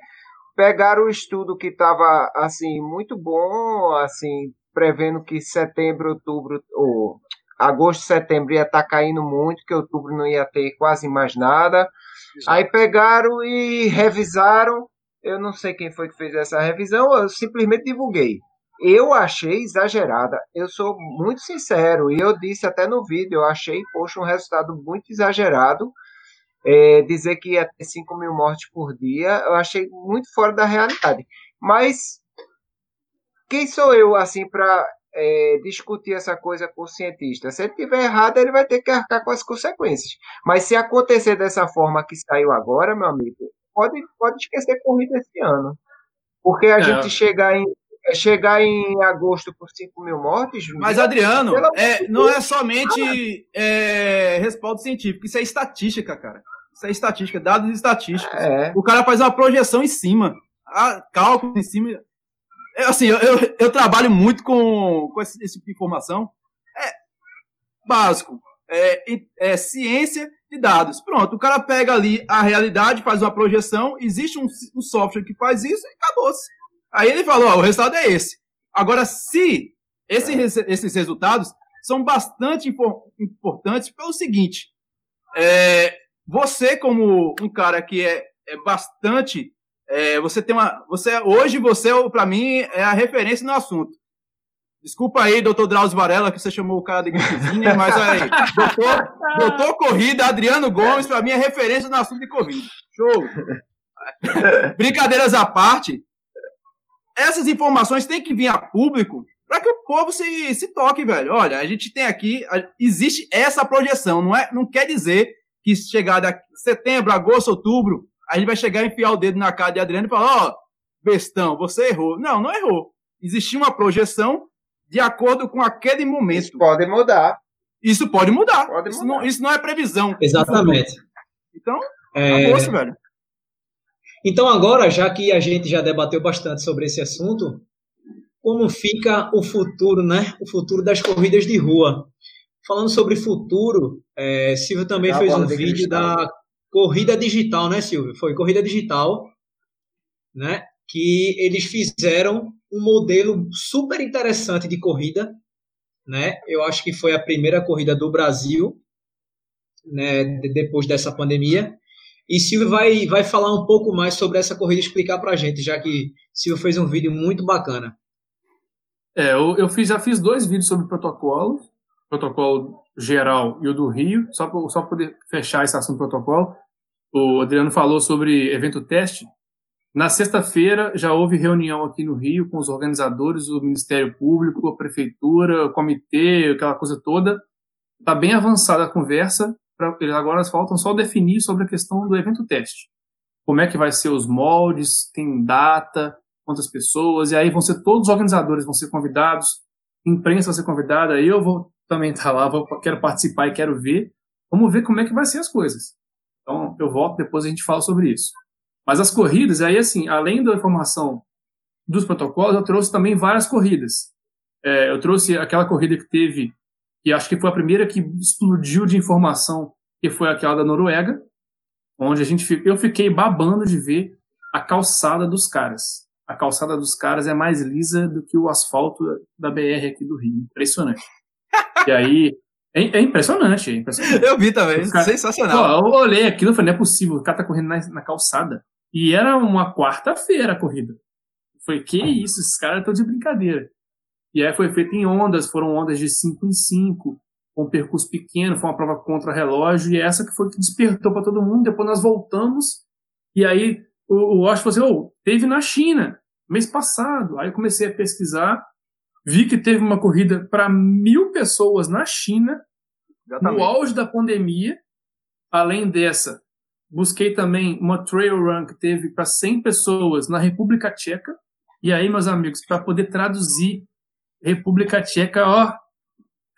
Pegaram o estudo que estava assim muito bom, assim prevendo que setembro, outubro ou agosto, setembro ia estar tá caindo muito, que outubro não ia ter quase mais nada. Exato. Aí pegaram e revisaram. Eu não sei quem foi que fez essa revisão, eu simplesmente divulguei. Eu achei exagerada. Eu sou muito sincero e eu disse até no vídeo, eu achei, poxa, um resultado muito exagerado. É, dizer que ia ter 5 mil mortes por dia, eu achei muito fora da realidade. Mas quem sou eu assim para é, discutir essa coisa com o cientista. Se ele tiver errado, ele vai ter que arcar com as consequências. Mas se acontecer dessa forma que saiu agora, meu amigo, pode, pode esquecer corrida esse ano. Porque a é. gente chegar em, chegar em agosto por 5 mil mortes. Mas, Adriano, é, não é somente é, respaldo científico, isso é estatística, cara. Isso é estatística, dados estatísticos. É. O cara faz uma projeção em cima, cálculo em cima. É, assim, eu, eu, eu, trabalho muito com, com esse, esse, tipo de informação. É básico. É, é, ciência de dados. Pronto, o cara pega ali a realidade, faz uma projeção, existe um, um software que faz isso e acabou-se. Aí ele falou, ó, o resultado é esse. Agora, se esse, esses resultados são bastante importantes pelo seguinte, é, você como um cara que é, é bastante é, você tem uma. Você, hoje você, para mim, é a referência no assunto. Desculpa aí, doutor Drauzio Varela, que você chamou o cara de gripezinha, mas aí, doutor, doutor Corrida, Adriano Gomes, para mim é referência no assunto de Covid. Show! Brincadeiras à parte, essas informações têm que vir a público para que o povo se, se toque, velho. Olha, a gente tem aqui, existe essa projeção, não, é, não quer dizer que chegar daqui setembro, agosto, outubro, a gente vai chegar e enfiar o dedo na cara de Adriano e falar: Ó, oh, bestão, você errou. Não, não errou. Existia uma projeção de acordo com aquele momento. Isso pode mudar. Isso pode mudar. Pode isso, Não, isso não é previsão. Exatamente. Então, é... acabou velho. Então, agora, já que a gente já debateu bastante sobre esse assunto, como fica o futuro, né? O futuro das corridas de rua. Falando sobre futuro, é, Silvio também fez um vídeo da corrida digital, né, Silvio? Foi corrida digital, né? Que eles fizeram um modelo super interessante de corrida, né? Eu acho que foi a primeira corrida do Brasil né, depois dessa pandemia. E Silvio vai, vai falar um pouco mais sobre essa corrida, explicar para a gente, já que Silvio fez um vídeo muito bacana. É, eu, eu fiz, já fiz dois vídeos sobre protocolo, protocolo geral e o do Rio, só para só poder fechar esse assunto do protocolo. O Adriano falou sobre evento teste. Na sexta-feira já houve reunião aqui no Rio com os organizadores, o Ministério Público, a Prefeitura, o comitê, aquela coisa toda. Está bem avançada a conversa. Pra, agora faltam só definir sobre a questão do evento teste. Como é que vai ser os moldes, tem data, quantas pessoas, e aí vão ser todos os organizadores vão ser convidados, imprensa vai ser convidada, eu vou também estar tá lá, vou, quero participar e quero ver. Vamos ver como é que vai ser as coisas. Então, eu volto, depois a gente fala sobre isso. Mas as corridas, aí assim, além da informação dos protocolos, eu trouxe também várias corridas. É, eu trouxe aquela corrida que teve, que acho que foi a primeira que explodiu de informação, que foi aquela da Noruega, onde a gente, eu fiquei babando de ver a calçada dos caras. A calçada dos caras é mais lisa do que o asfalto da BR aqui do Rio. Impressionante. E aí, é, é, impressionante, é impressionante. Eu vi também, cara, sensacional. Pô, eu olhei aquilo e falei, não é possível, o cara tá correndo na, na calçada. E era uma quarta-feira a corrida. Foi, que isso, esses caras estão de brincadeira. E aí foi feito em ondas, foram ondas de 5 em 5, com um percurso pequeno, foi uma prova contra relógio, e essa que foi que despertou para todo mundo. Depois nós voltamos, e aí o, o Walsh falou assim: oh, teve na China, mês passado. Aí eu comecei a pesquisar, vi que teve uma corrida para mil pessoas na China, Exatamente. no auge da pandemia. Além dessa, Busquei também uma trail run que teve para 100 pessoas na República Tcheca. E aí, meus amigos, para poder traduzir República Tcheca, ó.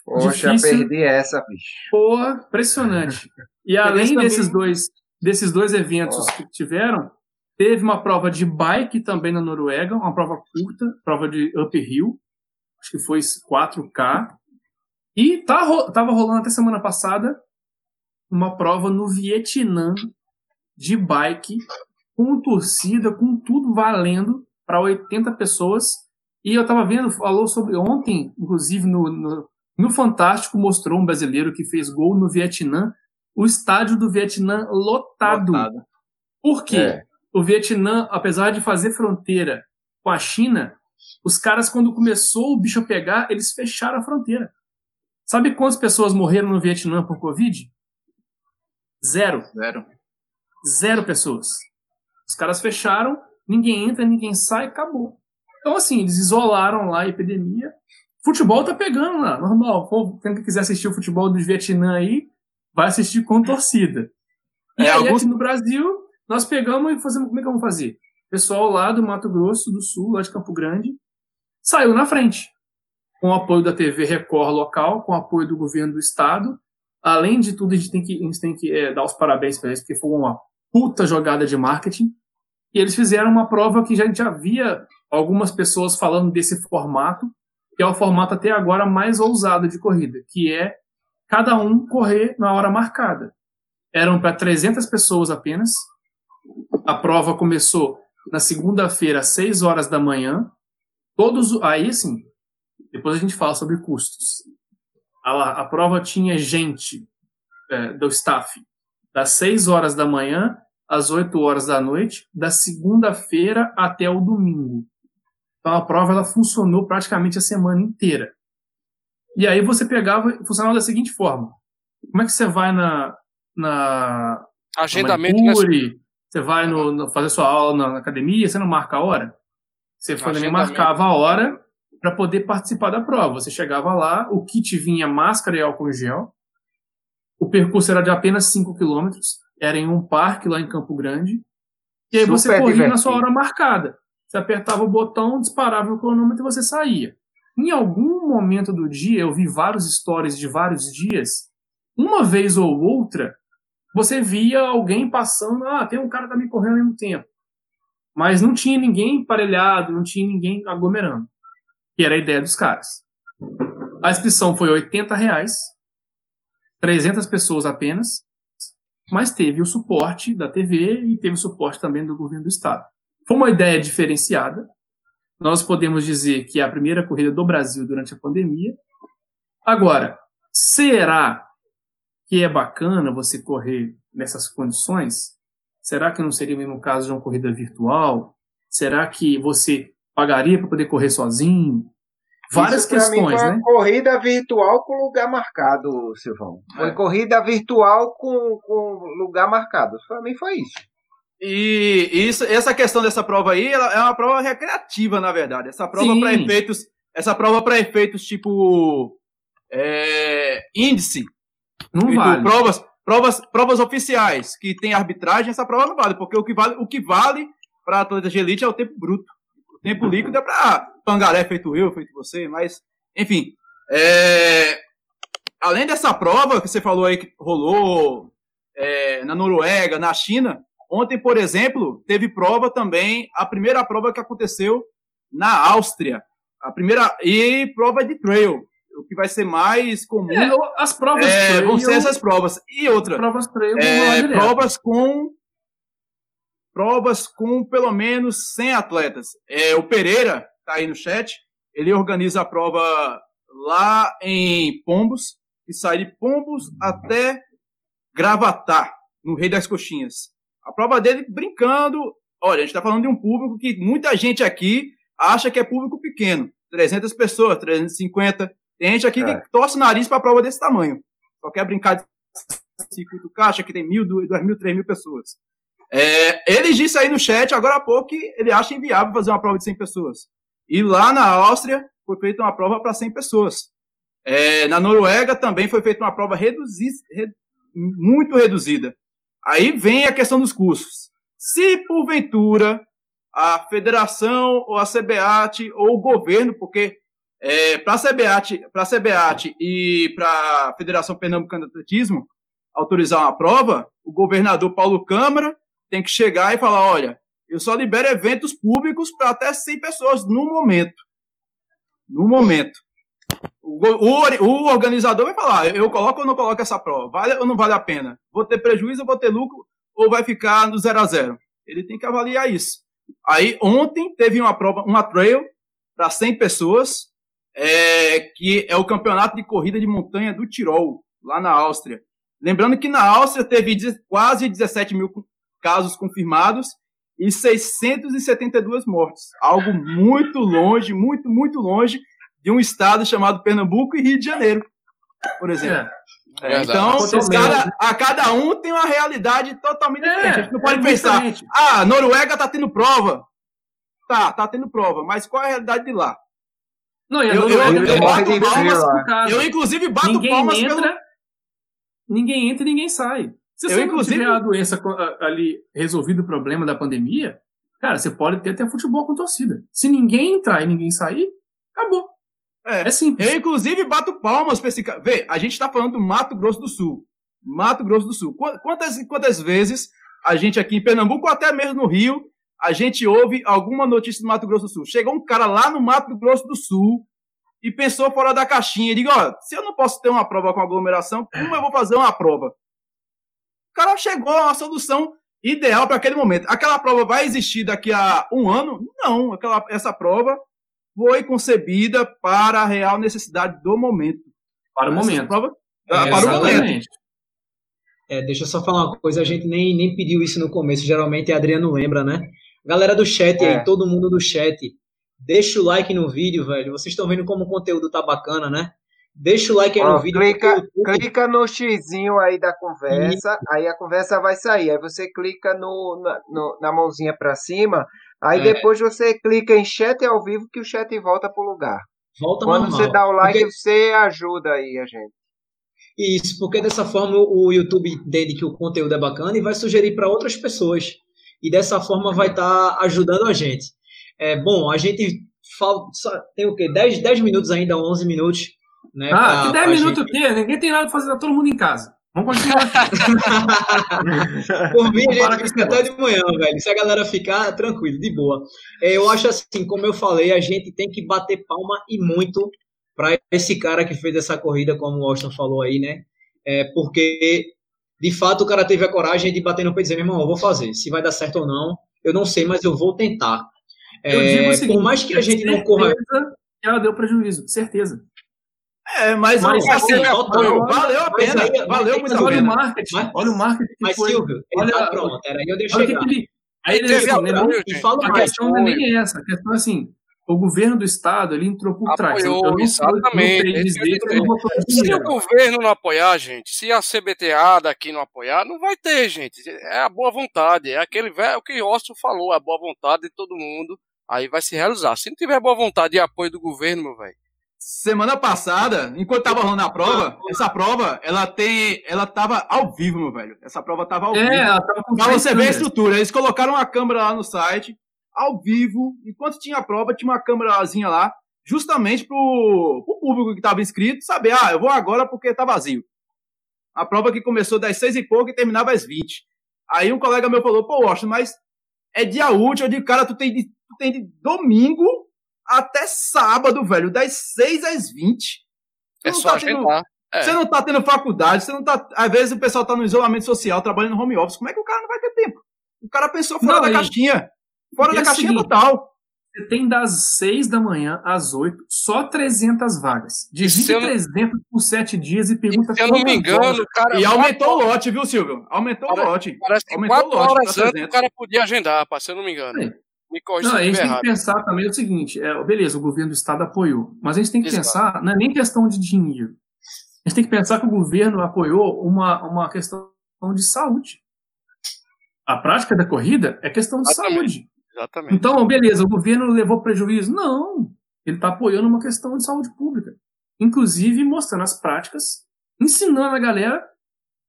Poxa, difícil. perdi essa, bicho. Pô, impressionante. E <laughs> além desses dois, desses dois eventos oh. que tiveram, teve uma prova de bike também na Noruega, uma prova curta, prova de uphill, acho que foi 4K. E tá, tava rolando até semana passada uma prova no Vietnã de bike, com torcida, com tudo valendo para 80 pessoas. E eu estava vendo, falou sobre ontem, inclusive no, no, no, Fantástico, mostrou um brasileiro que fez gol no Vietnã, o estádio do Vietnã lotado. lotado. Por quê? É. O Vietnã, apesar de fazer fronteira com a China, os caras, quando começou o bicho a pegar, eles fecharam a fronteira. Sabe quantas pessoas morreram no Vietnã por Covid? Zero. Zero. Zero pessoas. Os caras fecharam, ninguém entra, ninguém sai, acabou. Então, assim, eles isolaram lá a epidemia. Futebol tá pegando lá, normal. Quem quiser assistir o futebol do Vietnã aí, vai assistir com torcida. E é, aí, alguns... aqui no Brasil, nós pegamos e fazemos. Como é que vamos fazer? Pessoal lá do Mato Grosso do Sul, lá de Campo Grande, saiu na frente. Com o apoio da TV Record local, com o apoio do governo do estado. Além de tudo, a gente tem que, a gente tem que é, dar os parabéns para eles, porque foi uma puta jogada de marketing. E eles fizeram uma prova que já, já via algumas pessoas falando desse formato, que é o formato até agora mais ousado de corrida, que é cada um correr na hora marcada. Eram para 300 pessoas apenas. A prova começou na segunda-feira, às 6 horas da manhã. Todos, aí sim, depois a gente fala sobre custos. A, a prova tinha gente é, do staff das 6 horas da manhã às 8 horas da noite, da segunda-feira até o domingo. Então a prova ela funcionou praticamente a semana inteira. E aí você pegava, funcionava da seguinte forma: como é que você vai na. na Agendamento. Na manicure, você vai no, no, fazer sua aula na, na, academia, você não marca a hora? Você foi também marcava a hora para poder participar da prova. Você chegava lá, o kit vinha máscara e álcool gel, o percurso era de apenas 5 quilômetros, era em um parque lá em Campo Grande. E aí Super você corria divertido. na sua hora marcada. Você apertava o botão, disparava o cronômetro e você saía. Em algum momento do dia, eu vi várias histórias de vários dias, uma vez ou outra, você via alguém passando, ah, tem um cara que tá me correndo ao mesmo tempo. Mas não tinha ninguém emparelhado, não tinha ninguém aglomerando. Que era a ideia dos caras. A inscrição foi 80 reais 300 pessoas apenas, mas teve o suporte da TV e teve o suporte também do governo do estado. Foi uma ideia diferenciada. Nós podemos dizer que é a primeira corrida do Brasil durante a pandemia. Agora, será que é bacana você correr nessas condições, será que não seria o mesmo caso de uma corrida virtual? Será que você pagaria para poder correr sozinho? Várias Isso, pra mim, questões, foi né? uma corrida virtual com lugar marcado, Silvão. Foi É. corrida virtual com, com lugar marcado. Pra mim foi isso. E isso, essa questão dessa prova aí, ela é uma prova recreativa, na verdade. Essa prova para efeitos, essa prova para efeitos tipo é, índice, Não e vale. provas, provas, provas oficiais que tem arbitragem, essa prova não vale, porque o que vale, o que vale para atletas de elite é o tempo bruto. O tempo líquido é para pangaré feito eu, feito você, mas enfim, é, além dessa prova que você falou aí que rolou é, na Noruega, na China, ontem, por exemplo, teve prova também, a primeira prova que aconteceu na Áustria. A primeira e prova de trail, o que vai ser mais comum É, as provas é, trail, vão ser essas provas. E outra, provas trail é, provas com provas com pelo menos 100 atletas. É, o Pereira tá aí no chat, ele organiza a prova lá em Pombos, e sai de Pombos até Gravatar, no Rei das Coxinhas. A prova dele brincando, olha, a gente está falando de um público que muita gente aqui acha que é público pequeno, 300 pessoas, 350. Tem gente aqui É. que torce o nariz para prova desse tamanho. Só quer brincar de circuito caixa, que tem mil, duas mil, três mil pessoas. É, ele disse aí no chat, agora há pouco, que ele acha inviável fazer uma prova de 100 pessoas. E lá na Áustria foi feita uma prova para 100 pessoas. É, na Noruega também foi feita uma prova reduzi- re- muito reduzida. Aí vem a questão dos custos. Se porventura a federação ou a CBAT ou o governo, porque é, para a CBAT, e para a Federação Pernambucana de Atletismo autorizar uma prova, o governador Paulo Câmara tem que chegar e falar, olha, eu só libero eventos públicos para até 100 pessoas no momento. No momento. O, o o organizador vai falar, eu coloco ou não coloco essa prova? Vale ou não vale a pena? Vou ter prejuízo ou vou ter lucro? Ou vai ficar no 0 a 0 Ele tem que avaliar isso. Aí, ontem, teve uma prova, uma trail para 100 pessoas, é, que é o campeonato de corrida de montanha do Tirol, lá na Áustria. Lembrando que na Áustria teve quase 17 mil casos confirmados e 672 mortes. Algo muito longe, muito, muito longe de um estado chamado Pernambuco e Rio de Janeiro, por exemplo. É. É, então, cada- a cada um tem uma realidade totalmente diferente. A gente não pode é pensar, diferente. ah, Noruega tá tendo prova. Tá, tá tendo prova, mas qual é a realidade de lá? Não, Eu- eu- eu tem bato palmas por caso. Eu, inclusive, bato ninguém palmas entra, pelo. ninguém entra e ninguém sai. Se Eu, você inclusive- não tiver a doença ali resolvido o problema da pandemia, cara, você pode ter até futebol com torcida. Se ninguém entrar e ninguém sair, acabou. É, É simples. Eu, inclusive, bato palmas pra esse cara. Vê, a gente tá falando do Mato Grosso do Sul. Mato Grosso do Sul. Qu- Quantas, quantas vezes a gente aqui em Pernambuco, ou até mesmo no Rio, a gente ouve alguma notícia do Mato Grosso do Sul? Chegou um cara lá no Mato Grosso do Sul e pensou fora da caixinha. Diga, ó, se eu não posso ter uma prova com aglomeração, como eu vou fazer uma prova? O cara chegou a uma solução ideal para aquele momento. Aquela prova vai existir daqui a um ano? Não. Aquela, essa prova foi concebida para a real necessidade do momento. Para o Essa momento. prova- É, para o momento. Exatamente. É, deixa eu só falar uma coisa, a gente nem, nem pediu isso no começo, geralmente Adriano lembra, né? Galera do chat É. aí, todo mundo do chat, deixa o like no vídeo, velho. Vocês estão vendo como o conteúdo tá bacana, né? Deixa o like aí Ó, no vídeo. clica, clica no xizinho aí da conversa, aí a conversa vai sair. Aí você clica no, na, no- na mãozinha pra cima, aí É. depois você clica em chat ao vivo que o chat volta pro lugar. volta Quando normal. você dá o like, Porque- você ajuda aí a gente. Isso, porque dessa forma o YouTube entende que o conteúdo é bacana e vai sugerir para outras pessoas. E dessa forma vai estar ajudando a gente. É, bom, a gente fala, só- tem o quê? 10, 10 minutos ainda, 11 minutos. Né, Ah, pra- que 10 pra minutos o gente- quê? Ninguém tem nada pra fazer, tá todo mundo em casa. Vamos continuar. <laughs> Por mim, a gente fica até de manhã, velho. Se a galera ficar, tranquilo, de boa. É, eu acho assim, como eu falei, a gente tem que bater palma e muito para esse cara que fez essa corrida, como o Austin falou aí, né? É, porque, de fato, o cara teve a coragem de bater no peito e dizer, meu irmão, eu vou fazer. Se vai dar certo ou não, eu não sei, mas eu vou tentar. Eu É, digo o seguinte, por mais que a gente não corra... ela deu prejuízo, certeza. É, mas, Mas, assim, assim, valeu, mas- valeu a mas pena. aí- valeu mas muito a Olha o pena. marketing, Mas- olha o marketing que Mas, foi. Silvio, olha- olha, pronto, era aí eu deixei Olha que ele. Aí ele assim, né, E questão não é nem essa. A questão é assim: o governo do estado ele entrou por trás. Apoiou, eu não, exatamente, Não é dizer Se o governo não apoiar, gente, se a CBTA daqui não apoiar, não vai ter, gente. É a boa vontade. É aquele velho, o que o Ócio falou, a boa vontade de todo mundo. Aí vai se realizar. Se não tiver boa vontade e apoio do governo, meu velho. Semana passada, enquanto tava rolando a prova, essa prova, ela tem. Ela tava ao vivo, meu velho. Essa prova tava ao vivo. É, ela tava com Pra você ver a estrutura. Eles colocaram uma câmera lá no site, ao vivo. Enquanto tinha a prova, tinha uma câmerazinha lá, justamente pro, pro público que tava inscrito saber, ah, eu vou agora porque tá vazio. A prova que começou das seis e pouco e terminava às 20. Aí um colega meu falou, pô, Washington, mas é dia útil. Eu digo, cara, tu tem de, tu tem de domingo até sábado, velho, das 6 às 20. Tu É só tá tendo-. É. Você não tá tendo faculdade, você não tá. Às vezes o pessoal tá no isolamento social, trabalhando no home office. Como é que o cara não vai ter tempo? O cara pensou fora Não, da e- caixinha. Fora e da é caixinha seguinte, total. Você tem das 6 da manhã às 8, só 300 vagas. Divide eu não- 300 por 7 dias e pergunta Se eu não me engano, cara. E aumentou o lote, viu, Silvio? Aumentou o lote. Parece que aumentou lote horas pra antes 300. o cara podia agendar, rapaz, se eu não me engano. É. Me Não, a gente tem errado. que pensar também o seguinte: é, beleza, o governo do estado apoiou, mas a gente tem que Exato. pensar, não é nem questão de dinheiro. A gente tem que pensar que o governo apoiou uma, uma questão de saúde. A prática da corrida é questão de Exatamente. saúde. Exatamente. Então, beleza, o governo levou prejuízo? Não. Ele está apoiando uma questão de saúde pública. Inclusive mostrando as práticas, ensinando a galera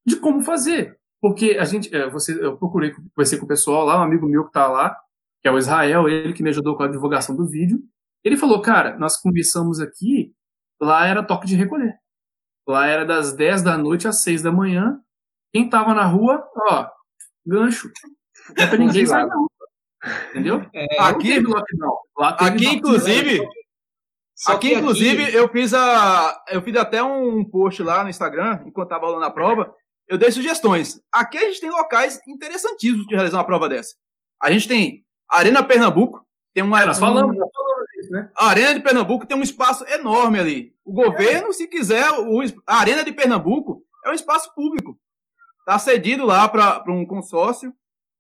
de como fazer. Porque a gente, é, você, eu procurei conversei com o pessoal lá, um amigo meu que está lá, que é o Israel, ele que me ajudou com a divulgação do vídeo. Ele falou, cara, nós conversamos aqui, lá era toque de recolher. Lá era das 10 da noite às 6 da manhã. Quem tava na rua, ó, gancho. Não é pra ninguém sair rua. Entendeu? Aqui. Lá teve aqui lockdown. inclusive, aqui, inclusive, eu fiz a. Eu fiz até um post lá no Instagram, enquanto tava rolando a prova. Eu dei sugestões. Aqui a gente tem locais interessantíssimos de realizar uma prova dessa. A gente tem Arena Pernambuco, tem uma. É, nós falamos disso, né? A Arena de Pernambuco tem um espaço enorme ali. O governo, se quiser, o, a Arena de Pernambuco é um espaço público. Está cedido lá para um consórcio.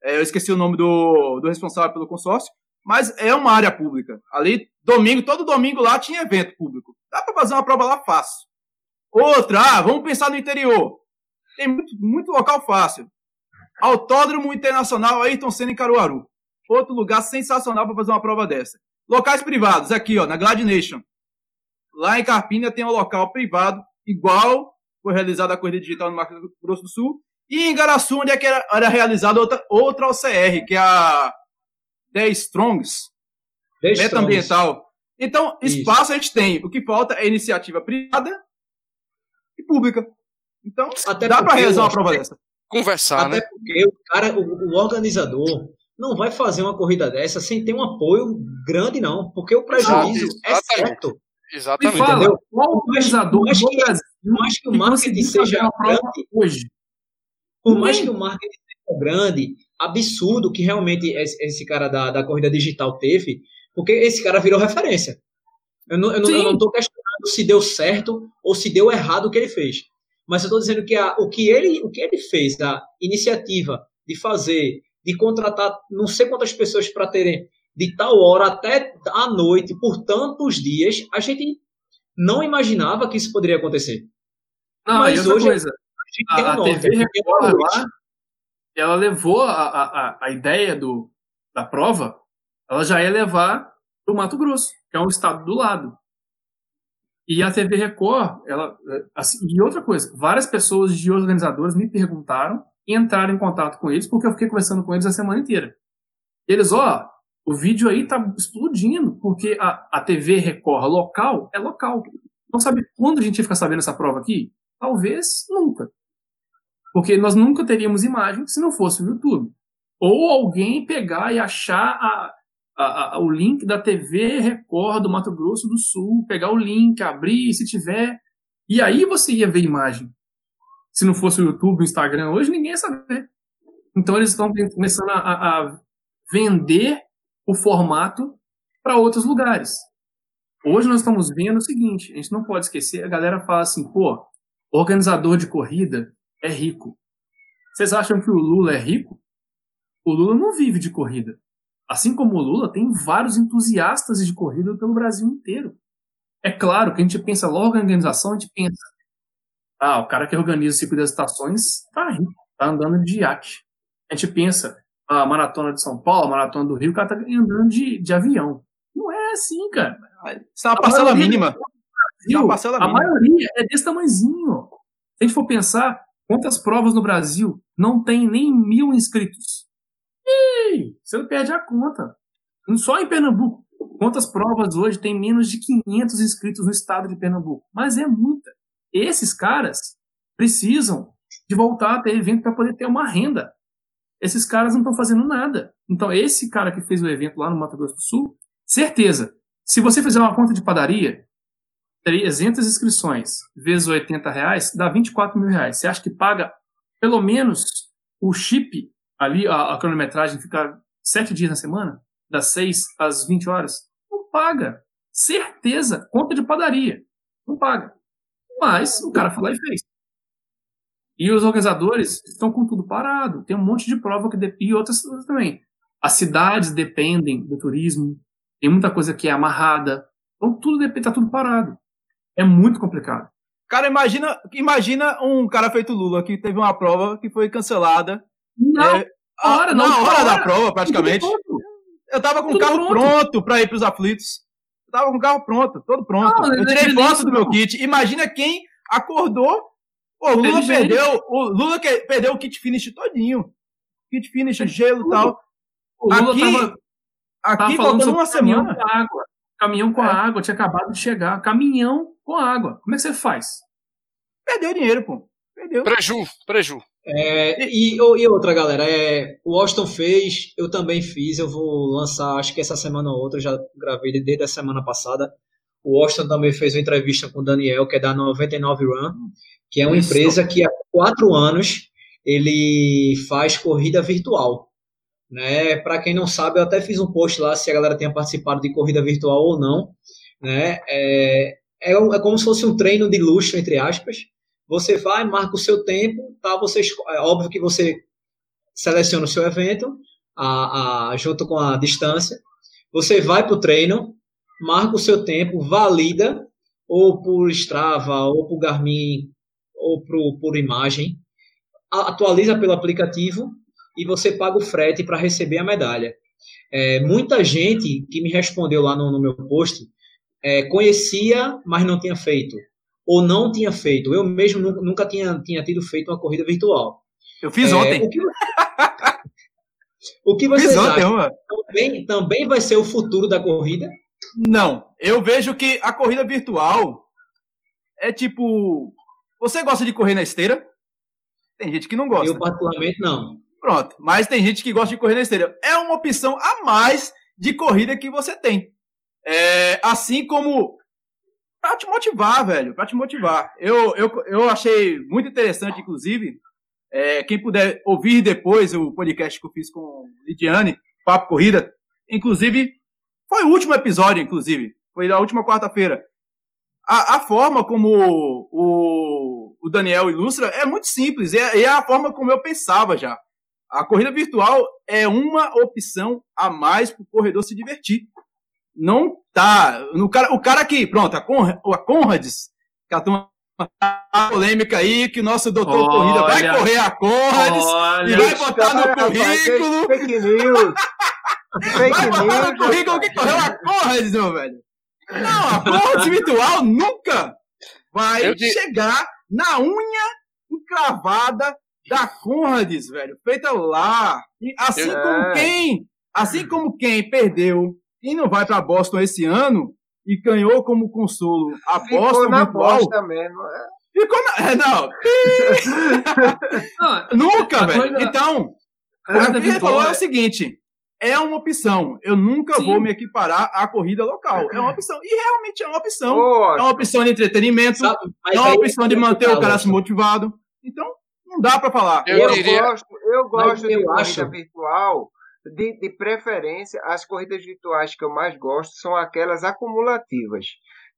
É, eu esqueci o nome do, do responsável pelo consórcio, mas é uma área pública. Ali, domingo, todo domingo lá tinha evento público. Dá para fazer uma prova lá fácil. Outra, ah, vamos pensar no interior. Tem muito, muito local fácil. Autódromo Internacional Ayrton Senna em Caruaru. Outro lugar sensacional para fazer uma prova dessa. Locais privados, aqui, ó, na Glad Nation. Lá em Carpina tem um local privado, igual foi realizada a corrida digital no Mato Grosso do Sul. E em Garaçu, onde é que era, era realizada outra, outra OCR, que é a 10 Strongs, Deixa meta ambiental. Então, Isso. espaço a gente tem. O que falta é iniciativa privada e pública. Então, Até dá para realizar uma prova que- dessa. Conversar, Até né? porque o cara, o, o organizador, não vai fazer uma corrida dessa sem ter um apoio grande, não. Porque o prejuízo é Exatamente. certo. Me Exatamente. fala, entendeu? qual organizador Mas no que- Brasil Por mais que o que marketing seja uma prova grande, hoje? Por mais que o marketing seja grande, absurdo que realmente esse, cara da, da corrida digital teve, porque esse cara virou referência. Eu não, eu não, eu não tô questionando se deu certo ou se deu errado o que ele fez. Mas eu estou dizendo que a, o, que ele, o que ele fez, a iniciativa de fazer, de contratar não sei quantas pessoas para terem de tal hora até à noite, por tantos dias, a gente não imaginava que isso poderia acontecer. Não, Mas hoje- coisa, A gente tem a, um a TV Record lá, ela levou a, a, a, ideia do, da prova, ela já ia levar para o Mato Grosso, que é um estado do lado. E a TV Record, ela, eh, assim, e outra coisa, várias pessoas de organizadores me perguntaram e entraram em contato com eles, porque eu fiquei conversando com eles a semana inteira. Eles, ó, o vídeo aí tá explodindo, porque a, a TV Record local é local. Não sabe quando a gente ia ficar sabendo essa prova aqui? Talvez nunca. Porque nós nunca teríamos imagem se não fosse o YouTube. Ou alguém pegar e achar a, a- a- o link da TV Record do Mato Grosso do Sul, pegar o link, abrir, se tiver. E aí você ia ver imagem. Se não fosse o YouTube, o Instagram, hoje ninguém ia saber. Então eles estão começando a, a- vender o formato para outros lugares. Hoje nós estamos vendo o seguinte: a gente não pode esquecer, a galera fala assim, pô, organizador de corrida é rico. Vocês acham que o Lula é rico? O Lula não vive de corrida. Assim como o Lula, tem vários entusiastas de corrida pelo Brasil inteiro. É claro que a gente pensa logo em organização, a gente pensa, ah, o cara que organiza o circuito das estações tá rico, tá andando de iate. A gente pensa, a maratona de São Paulo, a maratona do Rio, o cara tá andando de, de avião. Não é assim, cara. Isso é uma parcela mínima. Brasil, é uma parcela a mínima. maioria é desse tamanhozinho. Se a gente for pensar, quantas provas no Brasil não tem nem mil inscritos? Ei, você não perde a conta. Só em Pernambuco. Quantas provas hoje tem menos de 500 inscritos no estado de Pernambuco? Mas é muita. Esses caras precisam de voltar a ter evento para poder ter uma renda. Esses caras não estão fazendo nada. Então, esse cara que fez o evento lá no Mato Grosso do Sul, certeza, se você fizer uma conta de padaria, 300 inscrições vezes 80 reais, dá 24 mil reais. Você acha que paga pelo menos o chip ali, a, a cronometragem fica sete dias na semana? Das 6 às 20 horas? Não paga. Certeza. Conta de padaria. Não paga. Mas o cara lá e fez. E os organizadores estão com tudo parado. Tem um monte de prova que e outras também. As cidades dependem do turismo. Tem muita coisa que é amarrada. Então tudo depende, tá tudo parado. É muito complicado. Cara, imagina, imagina um cara feito Lula que teve uma prova que foi cancelada. Não, é, hora, não, na hora, hora da prova, praticamente. Eu tava com o carro pronto, pronto para ir pros aflitos. Eu tava com o carro pronto, todo pronto. Não, eu tirei foto do meu kit. Imagina quem acordou. o Lula perdeu. O Lula que, perdeu o kit finish todinho. Kit finish, gelo e tal. O Lula aqui, tava, aqui tava faltando uma semana. Água. Caminhão com é. água, tinha acabado de chegar. Caminhão com água. Como é que você faz? Perdeu dinheiro, pô. Perdeu. Preju, preju. É, e, e, outra, galera, é, o Austin fez, eu também fiz, eu vou lançar, acho que essa semana ou outra, já gravei desde a semana passada. O Austin também fez uma entrevista com o Daniel, que é da 99 Run, que é uma Isso. empresa que há quatro anos ele faz corrida virtual. Né? Para quem não sabe, eu até fiz um post lá se a galera tinha participado de corrida virtual ou não. Né? É, é, é como se fosse um treino de luxo, entre aspas, você vai, marca o seu tempo, tá? Você, é óbvio que você seleciona o seu evento, a, a, junto com a distância. Você vai para o treino, marca o seu tempo, valida, ou por Strava, ou por Garmin, ou por, por imagem, atualiza pelo aplicativo e você paga o frete para receber a medalha. É, muita gente que me respondeu lá no, no meu post é, conhecia, mas não tinha feito ou não tinha feito. Eu mesmo nunca tinha, tinha tido feito uma corrida virtual. Eu fiz é, ontem. O que, <laughs> o que vocês ontem, acham? Também, também vai ser o futuro da corrida? Não. Eu vejo que a corrida virtual é tipo. Você gosta de correr na esteira? Tem gente que não gosta. Eu, particularmente, não. Pronto. Mas tem gente que gosta de correr na esteira. É uma opção a mais de corrida que você tem. É, assim como para te motivar, velho, para te motivar. Eu, eu, eu achei muito interessante, inclusive, é, quem puder ouvir depois o podcast que eu fiz com Lidiane, Papo Corrida, inclusive, foi o último episódio, inclusive, foi da última quarta-feira. A, a, forma como o, o, Daniel ilustra é muito simples, e é, é a forma como eu pensava já. A corrida virtual é uma opção a mais para o corredor se divertir não tá. No cara, o cara que, pronto, a, Conrad, a Conrads, que a, a polêmica aí, que o nosso doutor olha, Corrida vai correr a Conrads olha, e vai botar no currículo. Fake news. Fake vai botar no currículo que correu a Conrads, meu velho. Não, a Conrads virtual nunca vai chegar na unha encravada da Conrads, velho. Feita lá. E assim Eu... como quem, assim como quem perdeu quem não vai para Boston esse ano e ganhou como consolo a Ficou Boston na virtual, Boston mesmo. É. Ficou na. É, não. <laughs> não Nunca, velho. Coisa... Então, o que ele falou é o seguinte: é uma opção. Eu nunca Sim. vou me equiparar à corrida local. É uma opção. E realmente é uma opção. é uma opção de entretenimento. Sabe, é uma opção de manter o cara se motivado. Então, não dá para falar. Eu, eu, diria... gosto, eu gosto de corrida acho. virtual de, de preferência, as corridas virtuais que eu mais gosto são aquelas acumulativas.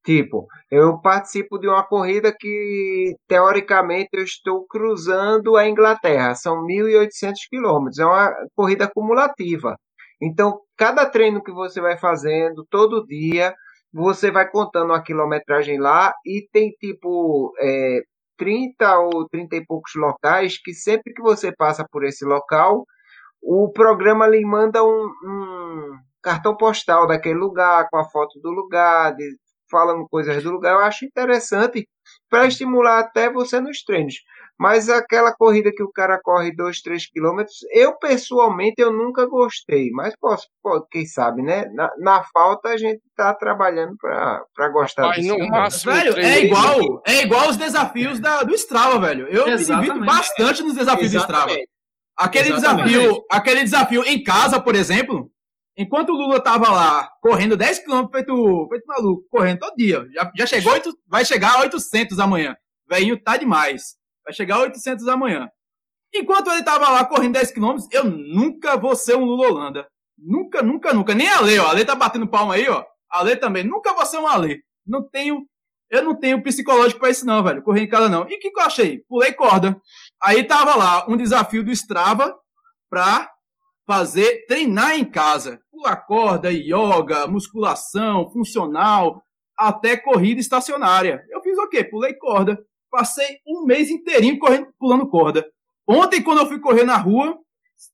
Tipo, eu participo de uma corrida que, teoricamente, eu estou cruzando a Inglaterra. São 1.800 quilômetros. É uma corrida acumulativa. Então, cada treino que você vai fazendo, todo dia, você vai contando a quilometragem lá e tem, tipo, é, 30 ou 30 e poucos locais que sempre que você passa por esse local, o programa lhe manda um, um cartão postal daquele lugar, com a foto do lugar, de, falando coisas do lugar. Eu acho interessante para estimular até você nos treinos. Mas aquela corrida que o cara corre 2, 3 quilômetros, eu pessoalmente eu nunca gostei. Mas posso, pode, quem sabe, né? Na, na, falta a gente tá trabalhando para gostar Mas disso. Máximo, velho, é igual, é igual os desafios da, do Strava, velho. Eu Exatamente. me divido bastante nos desafios Exatamente. do Strava. Aquele Exatamente. desafio, aquele desafio em casa, por exemplo, enquanto o Lula tava lá correndo 10 km feito, feito maluco, correndo todo dia, já, já chegou, vai chegar a 800 amanhã. Velhinho tá demais. Vai chegar a 800 amanhã. Enquanto ele tava lá correndo 10 km, eu nunca vou ser um Lula Holanda. Nunca, nunca, nunca. Nem a Lê, ó. A Lê tá batendo palma aí, ó. A Lê também. Nunca vou ser um Lê. Não tenho. Eu não tenho psicológico pra isso, não, velho. Correr em casa, não. E o que, que eu achei? Pulei corda. Aí tava lá um desafio do Strava pra fazer, treinar em casa. Pular corda, yoga, musculação, funcional, até corrida estacionária. Eu fiz o quê? Pulei corda. Passei um mês inteirinho correndo, pulando corda. Ontem, quando eu fui correr na rua,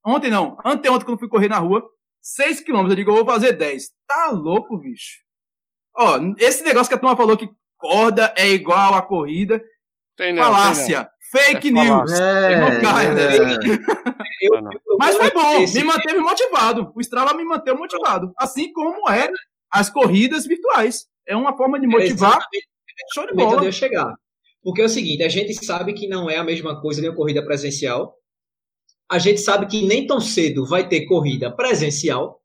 ontem não, anteontem, quando eu fui correr na rua, 6 quilômetros, eu digo, eu vou fazer 10. Tá louco, bicho. Ó, esse negócio que a turma falou que corda é igual a corrida, tem não, falácia. Tem Fake é news. É, não cai, né? Eu, Mas foi bom, me manteve motivado. O Strava me manteve motivado. Assim como é as corridas virtuais. É uma forma de motivar. É Show de bola. eu chegar. Porque é o seguinte, a gente sabe que não é a mesma coisa uma corrida presencial. A gente sabe que nem tão cedo vai ter corrida presencial.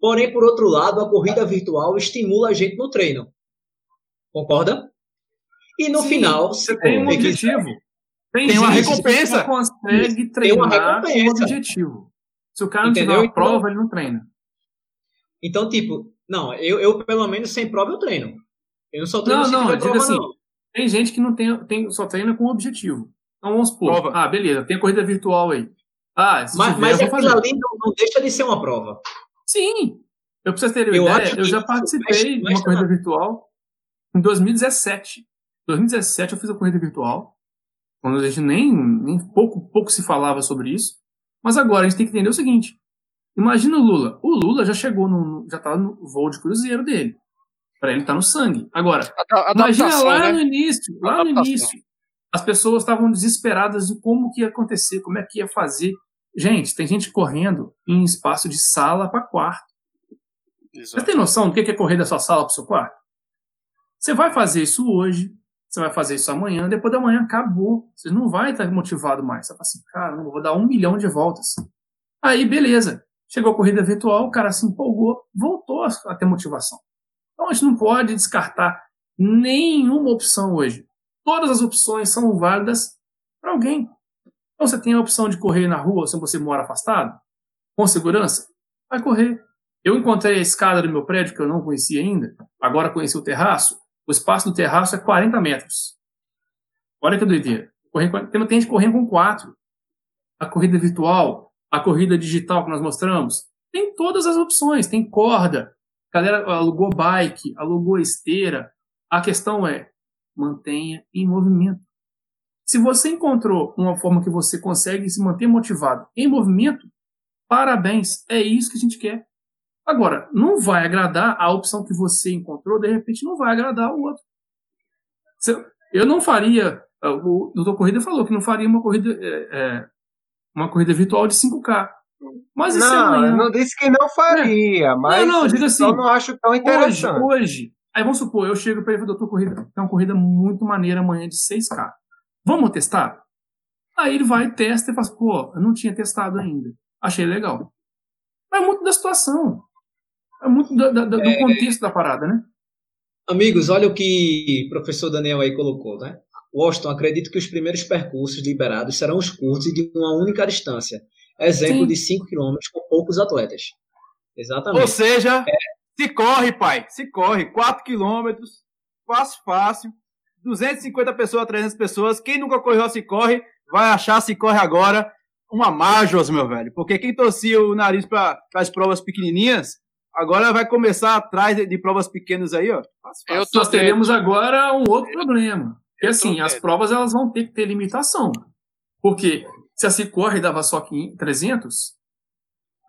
Porém, por outro lado, a corrida virtual estimula a gente no treino. Concorda? E no Sim, final, você tem um objetivo. Tem, tem uma recompensa. Consegue treinar com objetivo. Se o cara não Entendeu? tiver uma prova, ele não treina. Então, tipo, não, eu, eu pelo menos sem prova eu treino. Eu não só treino não, não, prova, assim, não. Tem gente que não tem, tem, só treina com objetivo. Então vamos supor, prova. ah, beleza, tem a corrida virtual aí. Ah, mas, tiver, mas aquilo ali não, não, deixa de ser uma prova. Sim. Eu preciso ter eu ideia, eu já participei de uma corrida virtual em 2017. 2017 eu fiz a corrida virtual, quando a gente nem, nem pouco, pouco se falava sobre isso. Mas agora a gente tem que entender o seguinte: imagina o Lula. O Lula já chegou no, já tá no voo de cruzeiro dele. Para ele tá no sangue. Agora, imagina lá né? no início, lá no início, as pessoas estavam desesperadas de como que ia acontecer, como é que ia fazer. Gente, tem gente correndo em espaço de sala para quarto. Exato. Você tem noção do que é correr da sua sala para seu quarto? Você vai fazer isso hoje, você vai fazer isso amanhã, depois da manhã acabou. Você não vai estar motivado mais. Você fala assim, cara, eu vou dar um milhão de voltas. Aí, beleza. Chegou a corrida virtual, o cara se empolgou, voltou a ter motivação. Então a gente não pode descartar nenhuma opção hoje. Todas as opções são válidas para alguém. Então você tem a opção de correr na rua se você mora afastado, com segurança, vai correr. Eu encontrei a escada do meu prédio que eu não conhecia ainda, agora conheci o terraço. O espaço do terraço é 40 metros. Olha que doideira. Tem gente correndo com 4. A corrida virtual, a corrida digital que nós mostramos, tem todas as opções. Tem corda. A galera alugou bike, alugou esteira. A questão é, mantenha em movimento. Se você encontrou uma forma que você consegue se manter motivado em movimento, parabéns, é isso que a gente quer. Agora, não vai agradar a opção que você encontrou, de repente não vai agradar o outro. Eu não faria, o doutor Corrida falou que não faria uma corrida, é, é uma corrida virtual de 5K. Mas isso não, amanhã. não disse que não faria, é. mas não, não, diga assim, eu não acho tão interessante. Hoje, hoje, aí vamos supor, eu chego para ele e doutor Corrida, tem uma corrida muito maneira amanhã de 6K. Vamos testar? Aí ele vai, testa e fala, pô, eu não tinha testado ainda. Achei legal. É muito da situação. É muito do, do, do é... contexto da parada, né? Amigos, olha o que o professor Daniel aí colocou, né? Washington, acredito que os primeiros percursos liberados serão os curtos e de uma única distância. Exemplo Sim. de 5 km com poucos atletas. Exatamente. Ou seja, se corre, pai, se corre, 4 quilômetros, fácil, fácil, 250 pessoas, 300 pessoas, quem nunca correu se corre, vai achar se corre agora uma Majors, meu velho, porque quem torcia o nariz para as provas pequenininhas, agora vai começar atrás de, de provas pequenas aí, ó. Fácil, fácil. Nós teremos agora um outro problema. Tô assim, as provas elas vão ter que ter limitação. Porque se a Cicorre dava só 500, 300,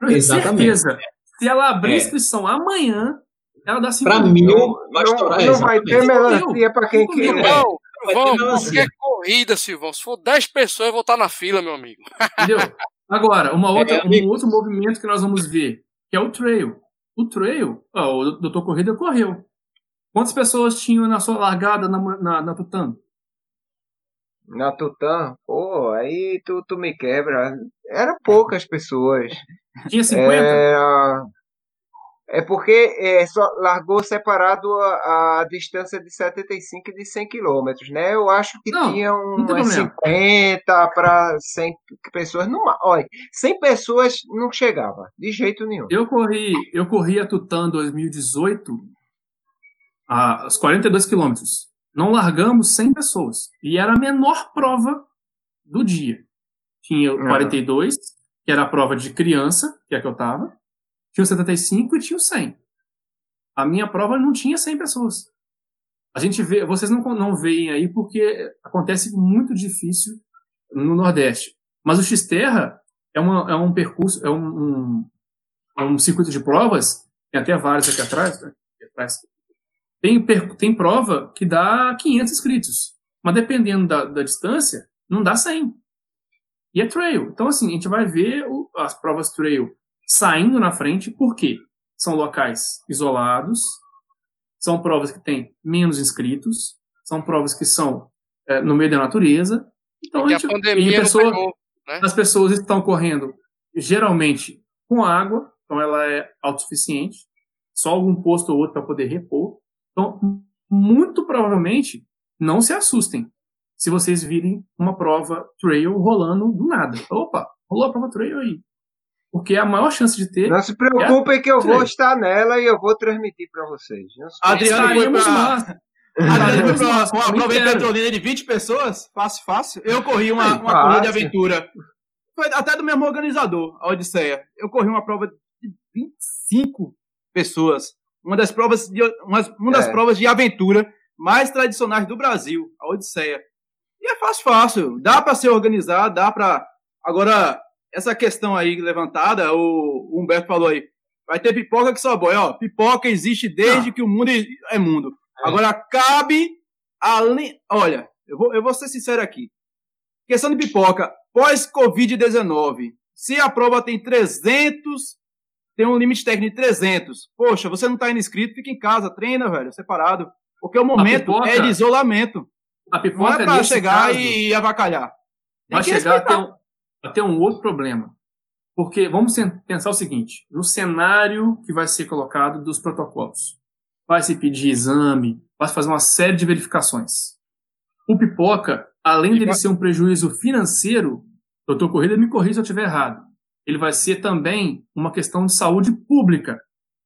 eu tenho Exatamente. certeza, se ela abrir É. inscrição amanhã, ela dá 5 Pra mil. mil, Não, vai não, estourar. não vai ter melancia para quem quiser. Vai ter Silvão, melancia. qualquer corrida, Silvão. Se for 10 pessoas, eu vou estar na fila, meu amigo. Entendeu? Agora, uma outra, É, um outro movimento que nós vamos ver, que é o trail. O trail, ó, o Doutor Corrida correu. Quantas pessoas tinham na sua largada na, na, na Tutano? Na Tutã, pô, aí tu, tu me quebra. Era poucas pessoas. Tinha 50? Era... É porque é, só largou separado a, a distância de 75 e de 100 quilômetros, né? Eu acho que Não, tinha umas problema. 50 para 100 pessoas. Não, olha, 100 pessoas não chegava, de jeito nenhum. Eu corri, eu corri a Tutã 2018 a, aos 42 quilômetros. Não largamos 100 pessoas. E era a menor prova do dia. Tinha o Aham. 42, que era a prova de criança, que é a que eu tava. Tinha o 75 e tinha o 100. A minha prova não tinha 100 pessoas. A gente vê, vocês não, não veem aí porque acontece muito difícil no Nordeste. Mas o Xterra é, uma, é um percurso, é um, um, é um circuito de provas, tem até vários aqui atrás, né? aqui atrás. Tem, tem prova que dá 500 inscritos, mas dependendo da, da distância, não dá 100. E é trail. Então, assim, a gente vai ver o- as provas trail saindo na frente, por quê? São locais isolados, são provas que têm menos inscritos, são provas que são é, no meio da natureza. Então, Porque a gente, pandemia a não pessoa, pegou. as pessoas estão correndo geralmente com água, então ela é autossuficiente, só algum posto ou outro para poder repor. Então, muito provavelmente, não se assustem se vocês virem uma prova trail rolando do nada. Opa, rolou a prova trail aí. Porque a maior chance de ter. Não se preocupem que eu vou Sim. estar nela e eu vou transmitir para vocês. Adriano foi pra-. <laughs> Adriano foi pra uma prova em. Petrolina de 20 pessoas, fácil, fácil. Eu corri uma, Aí, uma corrida de aventura. Foi até do mesmo organizador, a Odisseia. Eu corri uma prova de 25 pessoas. Uma das provas de, uma, uma das É. provas de aventura mais tradicionais do Brasil, a Odisseia. E é fácil, fácil. Dá para ser organizado, dá para. Agora, essa questão aí levantada, o, o Humberto falou aí. Vai ter pipoca que só boia. Ó, pipoca existe desde que o mundo é mundo. Agora, cabe além. Olha, eu vou, eu vou ser sincero aqui. Questão de pipoca. Pós-Covid-19, se a prova tem 300, tem um limite técnico de 300. Poxa, você não tá indo inscrito, fica em casa, treina, velho, separado. Porque o momento pipoca- é de isolamento. A Não pipoca é pra nesse chegar caso, e avacalhar. Tem vai chegar até um, até um outro problema. Porque vamos pensar o seguinte: no cenário que vai ser colocado dos protocolos, vai se pedir exame, vai se fazer uma série de verificações. O pipoca, além dele ser um prejuízo financeiro, doutor Corrida me corrija se eu estiver errado, ele vai ser também uma questão de saúde pública.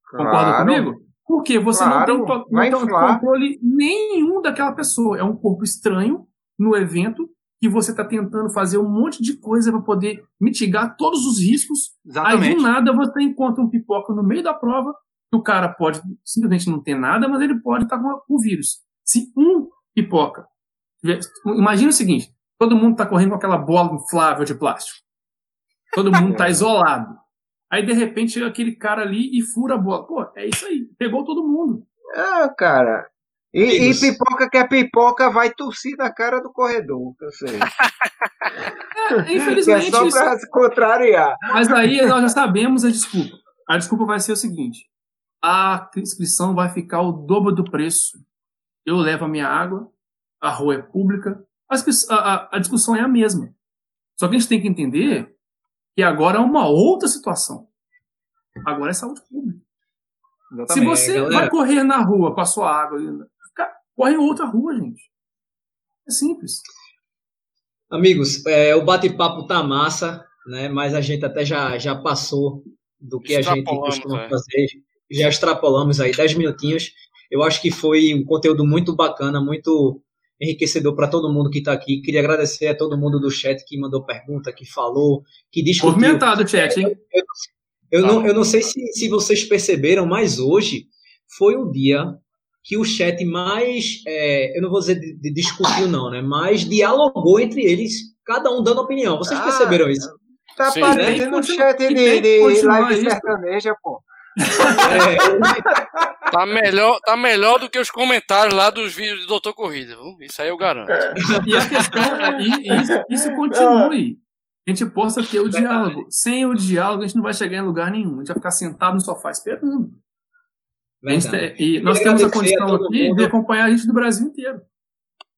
Concorda Claro. comigo? Porque você Claro, não tem, não tem controle nenhum daquela pessoa. É um corpo estranho no evento que você está tentando fazer um monte de coisa para poder mitigar todos os riscos. Aí Exatamente. do nada você encontra um pipoca no meio da prova que o cara pode simplesmente não ter nada, mas ele pode estar com o vírus. Se um pipoca, imagina o seguinte: todo mundo está correndo com aquela bola inflável de plástico. Todo mundo está <laughs> isolado. Aí de repente chega aquele cara ali e fura a bola. Pô, é isso aí. Pegou todo mundo. Ah, cara. E, e pipoca que é pipoca vai tossir na cara do corredor, que eu sei. <laughs> É, Que é infelizmente, só isso- pra se contrariar. Mas aí nós já sabemos a desculpa. A desculpa vai ser o seguinte: a inscrição vai ficar o dobro do preço. Eu levo a minha água, a rua é pública, a- a- a discussão é a mesma. Só que a gente tem que entender que agora é uma outra situação. Agora é saúde pública. Se Exatamente. você galera. vai correr na rua com a sua água, corre em outra rua, gente. É simples. Amigos, é, o bate-papo tá massa, né? Mas a gente até já, já passou do que a gente costuma é. fazer. Já extrapolamos aí 10 minutinhos. Eu acho que foi um conteúdo muito bacana, muito enriquecedor para todo mundo que está aqui. Queria agradecer a todo mundo do chat que mandou pergunta, que falou, que discutiu. Movimentado o chat, hein? Eu não, eu não sei se, se vocês perceberam, mas hoje foi o dia que o chat mais, é, eu não vou dizer de, de discutiu não, né? Mas dialogou entre eles, cada um dando opinião. Vocês Ah, perceberam isso? Tá Sim, parecendo que um chat de, de live sertaneja, pô. É, <laughs> Tá melhor, tá melhor do que os comentários lá dos vídeos do Doutor Corrida. viu? Isso aí eu garanto. E a questão é, isso, isso continue. A gente possa ter o diálogo. Sem o diálogo, a gente não vai chegar em lugar nenhum. A gente vai ficar sentado no sofá esperando. A verdade. tem- e nós Queria temos a a condição todo aqui mundo. de acompanhar a gente do Brasil inteiro.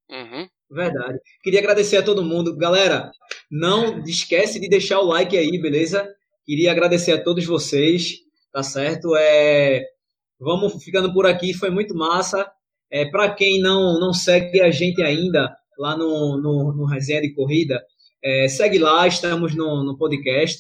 Uhum. Verdade. Queria agradecer a todo mundo. Galera, não esquece de deixar o like aí, beleza? Queria agradecer a todos vocês, tá certo? É, vamos ficando por aqui, foi muito massa. É, Para quem não, não segue a gente ainda lá no, no, no Resenha de Corrida, é, segue lá, estamos no, no podcast,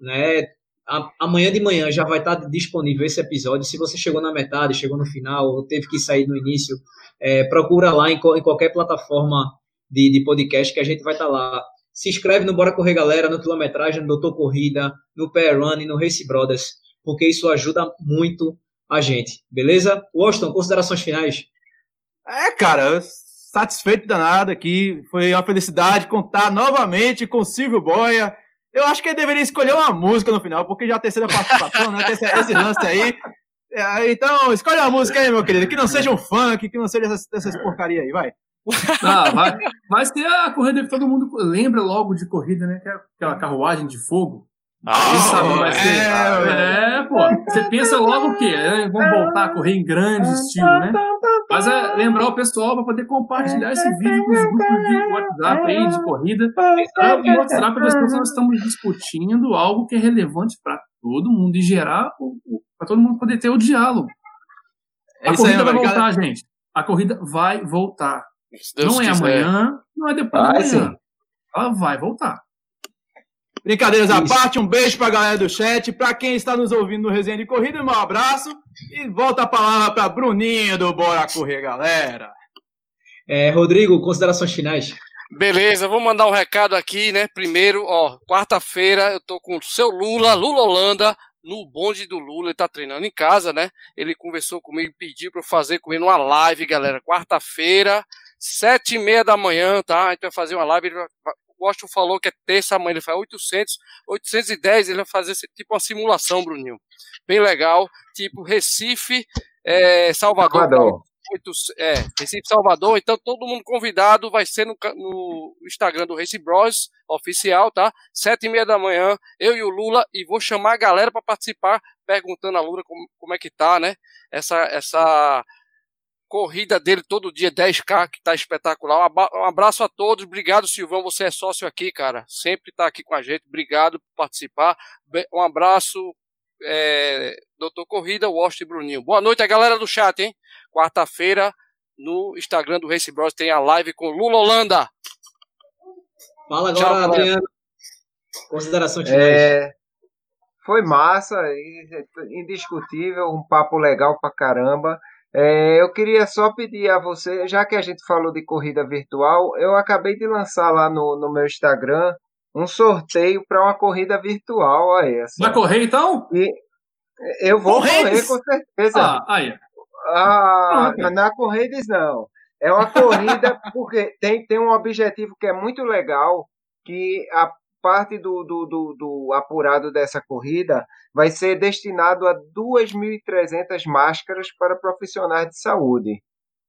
né? A- Amanhã de manhã já vai estar disponível esse episódio. Se você chegou na metade, chegou no final, ou teve que sair no início, é, procura lá em, em qualquer plataforma de, de podcast que a gente vai estar lá. Se inscreve no Bora Correr Galera, no Quilometragem, no Doutor Corrida, no Pair Run e no Race Brothers, porque isso ajuda muito a gente, beleza? Washington, considerações finais? É, cara, satisfeito danado aqui. Foi uma felicidade contar novamente com o Silvio Boia. Eu acho que ele deveria escolher uma música no final, porque já é a terceira participação, né? Tem esse, esse lance aí. É, então, escolhe uma música aí, meu querido. Que não seja um funk, que não seja essas, essas porcaria aí, vai. Ah, vai, vai ser a corrida que todo mundo lembra logo de corrida, né? É aquela carruagem de fogo. Ah, Isso sabe, vai ser. é, É, pô. Você pensa logo o quê? É, Vamos voltar a correr em grande estilo, né? Mas é lembrar o pessoal para poder compartilhar esse vídeo com os grupos de WhatsApp aí, de corrida, para mostrar para as pessoas que nós estamos discutindo algo que é relevante para todo mundo e gerar para todo mundo poder ter o diálogo. É A isso aí, corrida vai mano. voltar, gente. A corrida vai voltar. Não é quiser. amanhã, não é depois Vai de amanhã. sim. Ela vai voltar. Brincadeiras à parte, um beijo pra galera do chat, pra quem está nos ouvindo no Resenha de Corrida, um abraço e volta a palavra pra Bruninho do Bora Correr, galera. É, Rodrigo, considerações finais? Beleza, vou mandar um recado aqui, né? Primeiro, ó, quarta-feira eu tô com o seu Lula, Lula Holanda, no bonde do Lula, ele tá treinando em casa, né? Ele conversou comigo, pediu pra eu fazer com ele uma live, galera. Quarta-feira, sete e meia da manhã, tá? A gente vai fazer uma live. O Washington falou que é terça amanhã, ele faz 800, 810, ele vai fazer tipo uma simulação, Bruninho. Bem legal, tipo Recife, é, Salvador, Salvador. é, Recife Salvador, então todo mundo convidado vai ser no, no Instagram do Race Bros oficial, tá? Sete e meia da manhã, eu e o Lula, e vou chamar a galera para participar, perguntando a Lula como, como é que tá, né? Essa, essa corrida dele todo dia, 10K, que tá espetacular. Um abraço a todos, obrigado Silvão, você é sócio aqui, cara, sempre tá aqui com a gente, obrigado por participar. Um abraço, é, Doutor Corrida, Washington e Bruninho. Boa noite a galera do chat, hein? Quarta-feira, no Instagram do Race Bros, tem a live com Lula Holanda. Fala Tchau, agora, galera. Adriano. Considerações finais. É, foi massa, indiscutível, um papo legal pra caramba. É, eu queria só pedir a você, já que a gente falou de corrida virtual, eu acabei de lançar lá no, no meu Instagram um sorteio para uma corrida virtual. Olha essa. Vai correr então? E eu vou correr com certeza. Ah, aí. Ah, Pronto. na não. É uma corrida <laughs> porque tem, tem um objetivo que é muito legal, que a parte do, do, do, do apurado dessa corrida vai ser destinado a 2.300 máscaras para profissionais de saúde.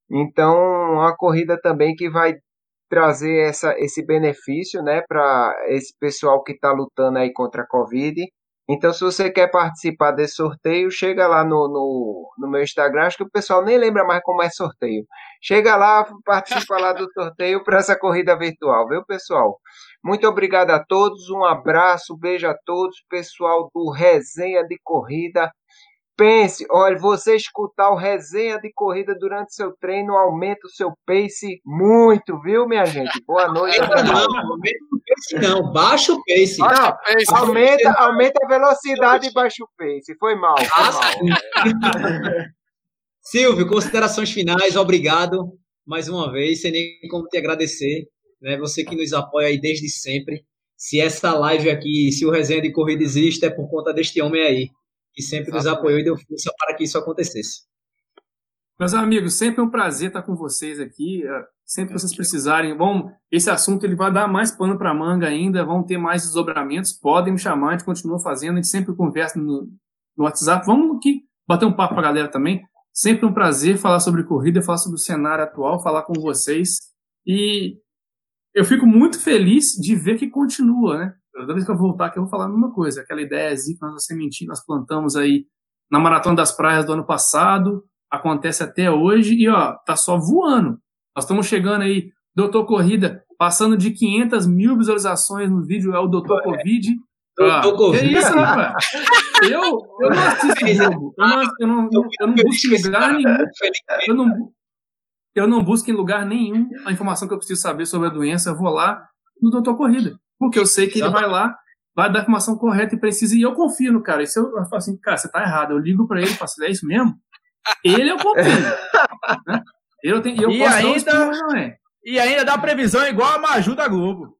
Então, uma corrida também que vai trazer essa, esse benefício né, para esse pessoal que está lutando aí contra a Covid. Então, se você quer participar desse sorteio, chega lá no, no, no meu Instagram. Acho que o pessoal nem lembra mais como é sorteio. Chega lá, participa lá do sorteio para essa corrida virtual, viu, pessoal? Muito obrigado a todos, um abraço, beijo a todos, pessoal do Resenha de Corrida. pense, olha, você escutar o resenha de corrida durante seu treino aumenta o seu pace muito, viu, minha gente? Boa <laughs> noite. Não, não, aumenta o pace não, baixa o pace. Não, pace, aumenta, aumenta a velocidade e baixa o pace. Foi mal, foi mal. <laughs> Silvio, considerações finais, obrigado mais uma vez, sem nem como te agradecer, né? Você que nos apoia aí desde sempre. Se essa live aqui, se o resenha de corrida existe, é por conta deste homem aí, que sempre nos Exatamente. apoiou e deu força para que isso acontecesse. Meus amigos, sempre é um prazer estar com vocês aqui. eh, Sempre que vocês precisarem, vão, esse assunto ele vai dar mais pano para manga ainda, vão ter mais desdobramentos. Podem me chamar, a gente continua fazendo, a gente sempre conversa no, no WhatsApp. Vamos aqui bater um papo com a galera também. Sempre um prazer falar sobre corrida, falar sobre o cenário atual, falar com vocês. E eu fico muito feliz de ver que continua, né? Toda vez que eu voltar aqui, eu vou falar a mesma coisa. Aquela ideia que nós, sementinha, nós plantamos aí na Maratona das Praias do ano passado, acontece até hoje e, ó, tá só voando. Nós estamos chegando aí, Doutor Corrida, passando de 500 mil visualizações no vídeo, é o Doutor Covid. Ah, Doutor Covid. Que isso, rapaz? Eu, eu não assisto <laughs> jogo. Eu não, eu não, eu não busco lugar nenhum. Eu não, eu não busco em lugar nenhum a informação que eu preciso saber sobre a doença. Eu vou lá no Doutor Corrida. Porque eu sei que ele vai lá, vai dar a informação correta e precisa. E eu confio no cara. E se eu, eu falo assim, cara, você tá errado. Eu ligo pra ele e falo assim, é isso mesmo? Ele eu confio. né? Eu, tenho, eu E ainda- espinho, mas não é. E ainda dá previsão igual a Maju da Globo.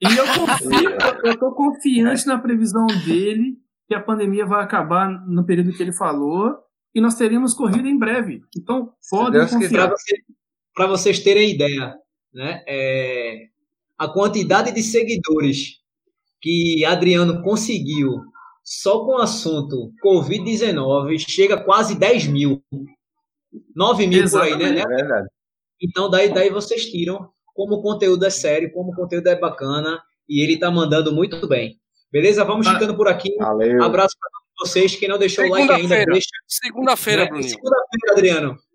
E eu confio, eu tô confiante na previsão dele que a pandemia vai acabar no período que ele falou e nós teremos corrida em breve. Então, podem Deus quiser. Para vocês terem ideia, né? é, a quantidade de seguidores que Adriano conseguiu só com o assunto Covid-19 chega a quase 10 mil. 9 mil por aí, né? Exatamente. É verdade. Então, daí, daí vocês tiram como o conteúdo é sério, como o conteúdo é bacana e ele tá mandando muito bem. Beleza? Vamos Ah. ficando por aqui. Valeu. Abraço para todos vocês. Quem não deixou o like ainda, Segunda-feira. deixa. Segunda-feira, né? Bruninho. Segunda-feira, Adriano.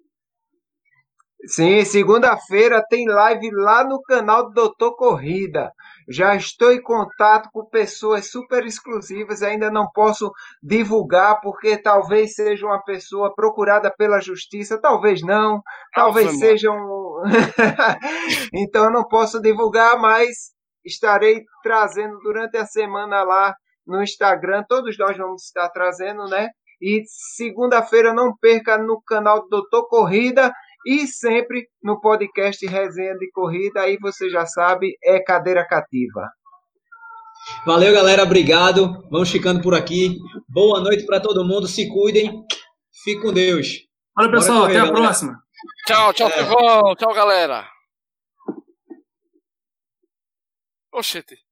Sim, segunda-feira tem live lá no canal do Doutor Corrida. Já estou em contato com pessoas super exclusivas, ainda não posso divulgar porque talvez seja uma pessoa procurada pela justiça, talvez não, talvez Ave seja um. <laughs> então eu não posso divulgar, mas estarei trazendo durante a semana lá no Instagram. Todos nós vamos estar trazendo, né? E segunda-feira não perca no canal do Doutor Corrida e sempre no podcast Resenha de Corrida. Aí você já sabe, é cadeira cativa. Valeu, galera. Obrigado. Vamos ficando por aqui. Boa noite para todo mundo. Se cuidem. Fique com Deus. Bora pessoal, correr, até a galera. próxima. Tchau, tchau, Tevão. Tchau, galera. Oxente.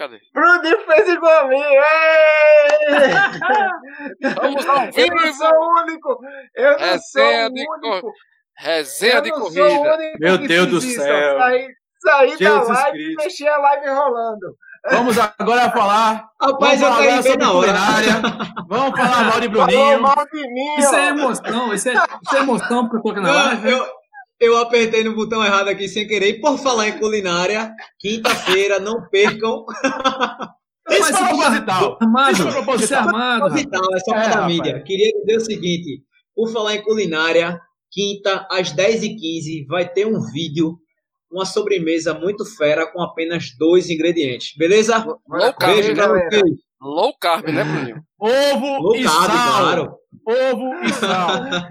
Cadê? Bruno fez igual a mim! <laughs> Vamos ao Eu não vivo. sou o único! Eu não sou Resenha o de único! Resenha Eu de sou corrida. Meu Deus do céu. Saí, saí da live e Cristo. deixei a live rolando. Vamos agora falar. Rapaz, Vamos eu falar caí bem sobre na hora. Vamos falar mal de <laughs> Falou Bruninho. mal de mim, Isso ó. é emoção, isso é, isso é emoção porque eu tô aqui na live. Não, eu, eu apertei no botão errado aqui sem querer. E por falar em culinária, quinta-feira, não percam. <laughs> Isso Mas foi isso proposital. Armado, Isso isso é proposital. armado. rapaz. Proposital, é só É, para a mídia. Queria dizer o seguinte: por falar em culinária, quinta, às 10h15, vai ter um vídeo, uma sobremesa muito fera com apenas dois ingredientes. Beleza? Low carb, Beijo, né? galera. galera. Low carb, né, Bruninho? Ovo Low e carb, sal. claro. Ovo e sal. <laughs>